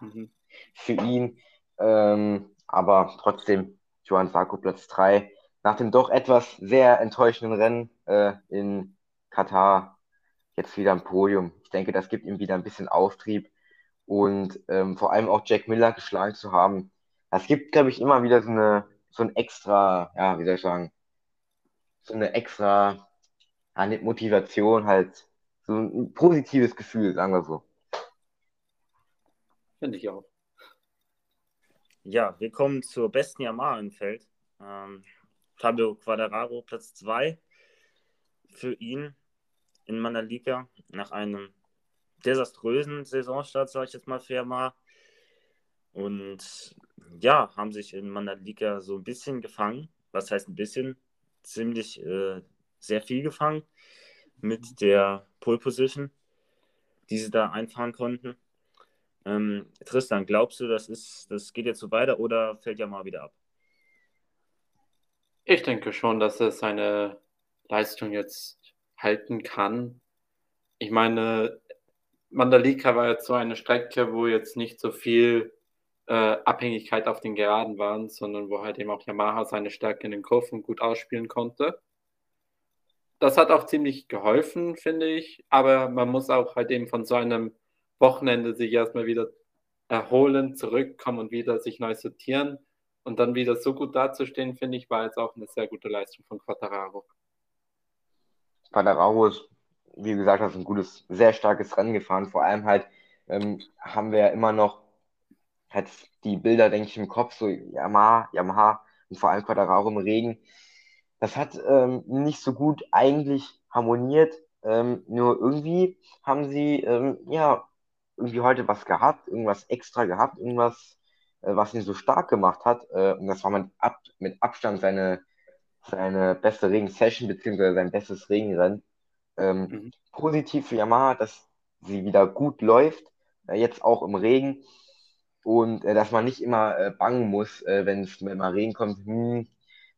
mhm. für ihn. Ähm, aber trotzdem, Johann Sarko Platz 3. Nach dem doch etwas sehr enttäuschenden Rennen äh, in Katar jetzt wieder ein Podium. Ich denke, das gibt ihm wieder ein bisschen Auftrieb und ähm, vor allem auch Jack Miller geschlagen zu haben. Das gibt, glaube ich, immer wieder so eine so ein extra, ja, wie soll ich sagen, so eine extra ja, Motivation, halt so ein positives Gefühl, sagen wir so. Finde ich auch. Ja, wir kommen zur besten Yamaha im Feld. Ähm, Fabio Quadraro, Platz 2 für ihn in Manalika nach einem desaströsen Saisonstart, sage ich jetzt mal fair mal. Und ja, haben sich in Manalika so ein bisschen gefangen. Was heißt ein bisschen? Ziemlich äh, sehr viel gefangen mit der Pole Position, die sie da einfahren konnten. Ähm, Tristan, glaubst du, das, ist, das geht jetzt so weiter oder fällt ja mal wieder ab? Ich denke schon, dass er seine Leistung jetzt halten kann. Ich meine, Mandalika war jetzt so eine Strecke, wo jetzt nicht so viel äh, Abhängigkeit auf den Geraden waren, sondern wo halt eben auch Yamaha seine Stärke in den Kurven gut ausspielen konnte. Das hat auch ziemlich geholfen, finde ich, aber man muss auch halt eben von so einem Wochenende sich erstmal wieder erholen, zurückkommen und wieder sich neu sortieren und dann wieder so gut dazustehen, finde ich, war jetzt auch eine sehr gute Leistung von Quattararo. Quattararo ist, wie gesagt, hast ein gutes, sehr starkes Rennen gefahren. Vor allem halt ähm, haben wir ja immer noch halt die Bilder, denke ich, im Kopf, so Yamaha, Yamaha und vor allem Quattararo im Regen. Das hat ähm, nicht so gut eigentlich harmoniert. Ähm, nur irgendwie haben sie ähm, ja irgendwie heute was gehabt, irgendwas extra gehabt, irgendwas, äh, was ihn so stark gemacht hat. Äh, und das war mit, Ab mit Abstand seine, seine beste Regen-Session, beziehungsweise sein bestes Regenrennen. Ähm, mhm. Positiv für Yamaha, dass sie wieder gut läuft, äh, jetzt auch im Regen. Und äh, dass man nicht immer äh, bangen muss, äh, wenn es mal Regen kommt, hm,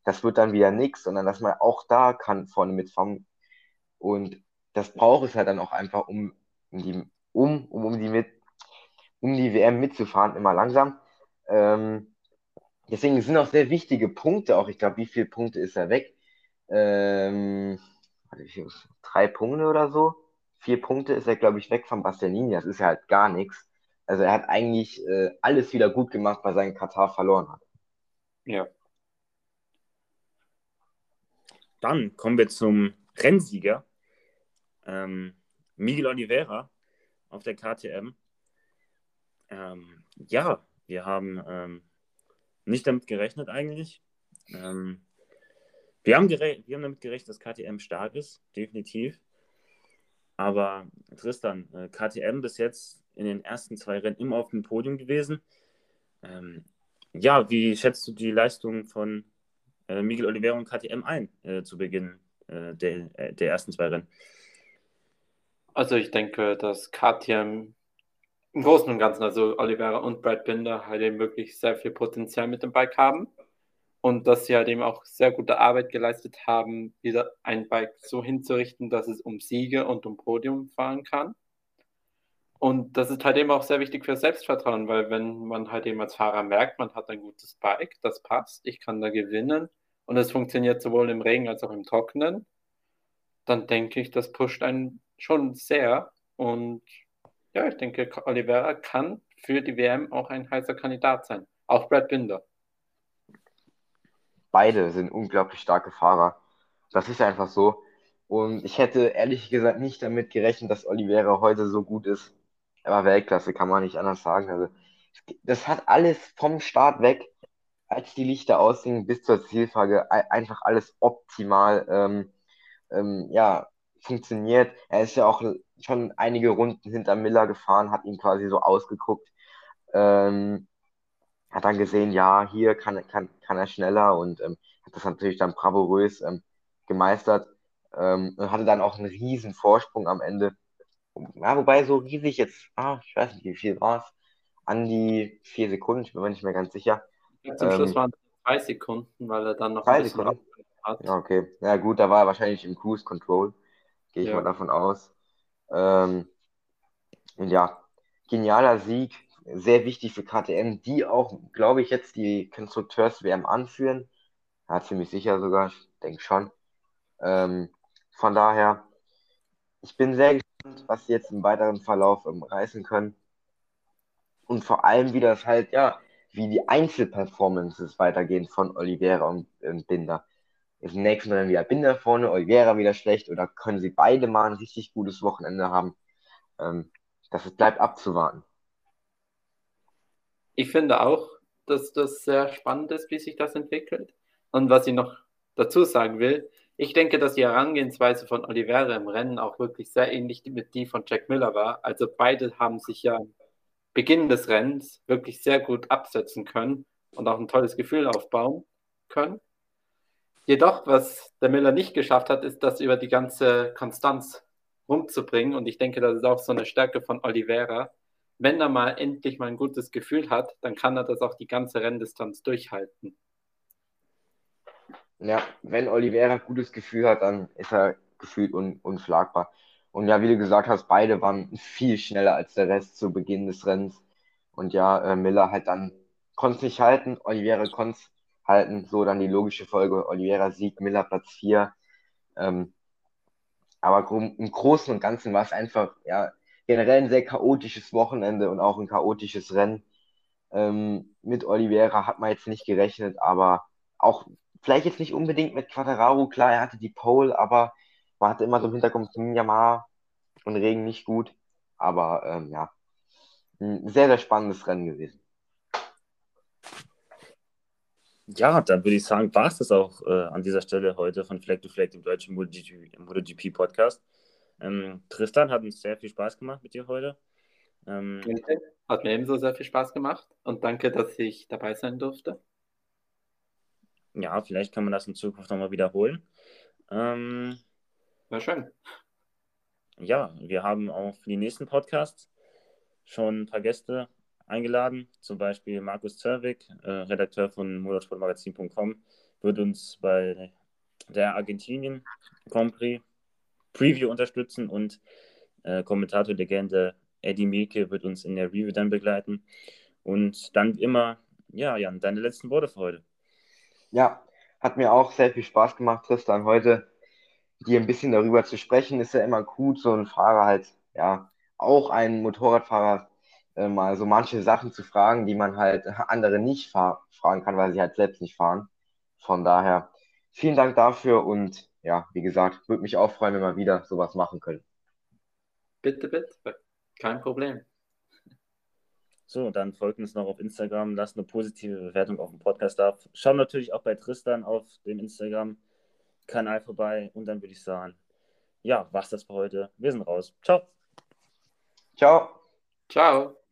das wird dann wieder nichts, sondern dass man auch da kann vorne mitfahren. Und das braucht es halt dann auch einfach, um die um, um, um, die, mit, um die WM mitzufahren, immer langsam. Ähm, deswegen sind auch sehr wichtige Punkte, auch ich glaube, wie viele Punkte ist er weg? Ähm, drei Punkte oder so. Vier Punkte ist er, glaube ich, weg von Bastianini. Das ist ja halt gar nichts. Also er hat eigentlich äh, alles wieder gut gemacht, weil sein Katar verloren hat. Ja. Dann kommen wir zum Rennsieger. Ähm, Miguel Oliveira auf der KTM. Ähm, ja, wir haben ähm, nicht damit gerechnet eigentlich. Ähm, wir, haben wir haben damit gerechnet, dass KTM stark ist, definitiv. Aber Tristan, äh, KTM bis jetzt in den ersten zwei Rennen immer auf dem Podium gewesen. Ähm, ja, wie schätzt du die Leistung von Miguel Oliveira und KTM ein äh, zu Beginn äh, der, äh, der ersten zwei Rennen? Also ich denke, dass KTM im Großen und Ganzen, also Oliveira und Brad Binder, halt eben wirklich sehr viel Potenzial mit dem Bike haben und dass sie halt eben auch sehr gute Arbeit geleistet haben, wieder ein Bike so hinzurichten, dass es um Siege und um Podium fahren kann. Und das ist halt eben auch sehr wichtig für Selbstvertrauen, weil wenn man halt eben als Fahrer merkt, man hat ein gutes Bike, das passt, ich kann da gewinnen und es funktioniert sowohl im Regen als auch im Trockenen, dann denke ich, das pusht einen schon sehr. Und ja, ich denke, Oliveira kann für die WM auch ein heißer Kandidat sein. Auch Brad Binder. Beide sind unglaublich starke Fahrer. Das ist einfach so. Und ich hätte ehrlich gesagt nicht damit gerechnet, dass Oliveira heute so gut ist. Er war Weltklasse, kann man nicht anders sagen. Also, das hat alles vom Start weg, als die Lichter ausgingen, bis zur Zielfrage, einfach alles optimal ähm, ähm, ja, funktioniert. Er ist ja auch schon einige Runden hinter Miller gefahren, hat ihn quasi so ausgeguckt. Ähm, hat dann gesehen, ja, hier kann, kann, kann er schneller und ähm, hat das natürlich dann bravourös ähm, gemeistert ähm, und hatte dann auch einen riesen Vorsprung am Ende. Ja, wobei so riesig jetzt, ah, ich weiß nicht, wie viel war es, an die vier Sekunden, ich bin mir nicht mehr ganz sicher. Zum Ähm, Schluss waren es drei Sekunden, weil er dann noch drei Sekunden? hat. Ja, okay. Ja, gut, da war er wahrscheinlich im Cruise Control. Gehe ich Ja. mal davon aus. Ähm, und ja, genialer Sieg. Sehr wichtig für KTM, die auch, glaube ich, jetzt die Konstrukteurs-WM anführen. Ja, ziemlich sicher sogar, ich denke schon. Ähm, von daher, ich bin sehr gespannt, was sie jetzt im weiteren Verlauf ähm, reißen können. Und vor allem, wie das halt, ja, wie die Einzelperformances weitergehen von Oliveira und ähm, Binder. Ist im nächsten Rennen wieder Binder vorne, Oliveira wieder schlecht oder können sie beide mal ein richtig gutes Wochenende haben? Ähm, das bleibt abzuwarten. Ich finde auch, dass das sehr spannend ist, wie sich das entwickelt. Und was ich noch dazu sagen will, ich denke, dass die Herangehensweise von Oliveira im Rennen auch wirklich sehr ähnlich mit die von Jack Miller war. Also beide haben sich ja Beginn des Rennens wirklich sehr gut absetzen können und auch ein tolles Gefühl aufbauen können. Jedoch, was der Miller nicht geschafft hat, ist das über die ganze Konstanz rumzubringen. Und ich denke, das ist auch so eine Stärke von Oliveira. Wenn er mal endlich mal ein gutes Gefühl hat, dann kann er das auch die ganze Renndistanz durchhalten. Ja, wenn Oliveira gutes Gefühl hat, dann ist er gefühlt un unschlagbar. Und ja, wie du gesagt hast, beide waren viel schneller als der Rest zu Beginn des Rennens. Und ja, äh, Miller halt dann konnte es nicht halten, Oliveira konnte es halten. So dann die logische Folge, Oliveira Sieg, Miller Platz 4. Ähm, aber im Großen und Ganzen war es einfach, ja, generell ein sehr chaotisches Wochenende und auch ein chaotisches Rennen. Ähm, mit Oliveira hat man jetzt nicht gerechnet, aber auch vielleicht jetzt nicht unbedingt mit Quattararo. Klar, er hatte die Pole, aber man hatte immer so im Hinterkopf, hm, Yamaha und Regen nicht gut. Aber ähm, ja, ein sehr, sehr spannendes Rennen gewesen. Ja, dann würde ich sagen, war es das auch äh, an dieser Stelle heute von Flag to Flag, dem deutschen MotoGP, MotoGP Podcast. Ähm, Tristan hat uns sehr viel Spaß gemacht mit dir heute. Ähm, Hat mir ebenso sehr viel Spaß gemacht und danke, dass ich dabei sein durfte. ja, vielleicht kann man das in Zukunft nochmal wiederholen. Ähm, War schön. ja, wir haben auch für die nächsten Podcasts schon ein paar Gäste eingeladen, zum Beispiel Markus Zerwig, äh, Redakteur von motorsportmagazin.com, wird uns bei der Argentinien Grand Prix Preview unterstützen und äh, Kommentator-Legende Eddie Mielke wird uns in der Review dann begleiten. Und dann immer, ja, Jan, deine letzten Worte für heute. Ja, hat mir auch sehr viel Spaß gemacht, Tristan, heute dir ein bisschen darüber zu sprechen. Ist ja immer gut, so ein Fahrer halt, ja, auch ein Motorradfahrer äh, mal so manche Sachen zu fragen, die man halt andere nicht fragen kann, weil sie halt selbst nicht fahren. Von daher vielen Dank dafür und ja, wie gesagt, würde mich auch freuen, wenn wir wieder sowas machen können. Bitte, bitte. Kein Problem. So, dann folgt uns noch auf Instagram, lasst eine positive Bewertung auf dem Podcast da. Schaut natürlich auch bei Tristan auf dem Instagram-Kanal vorbei und dann würde ich sagen, ja, was das für heute. Wir sind raus. Ciao. Ciao. Ciao.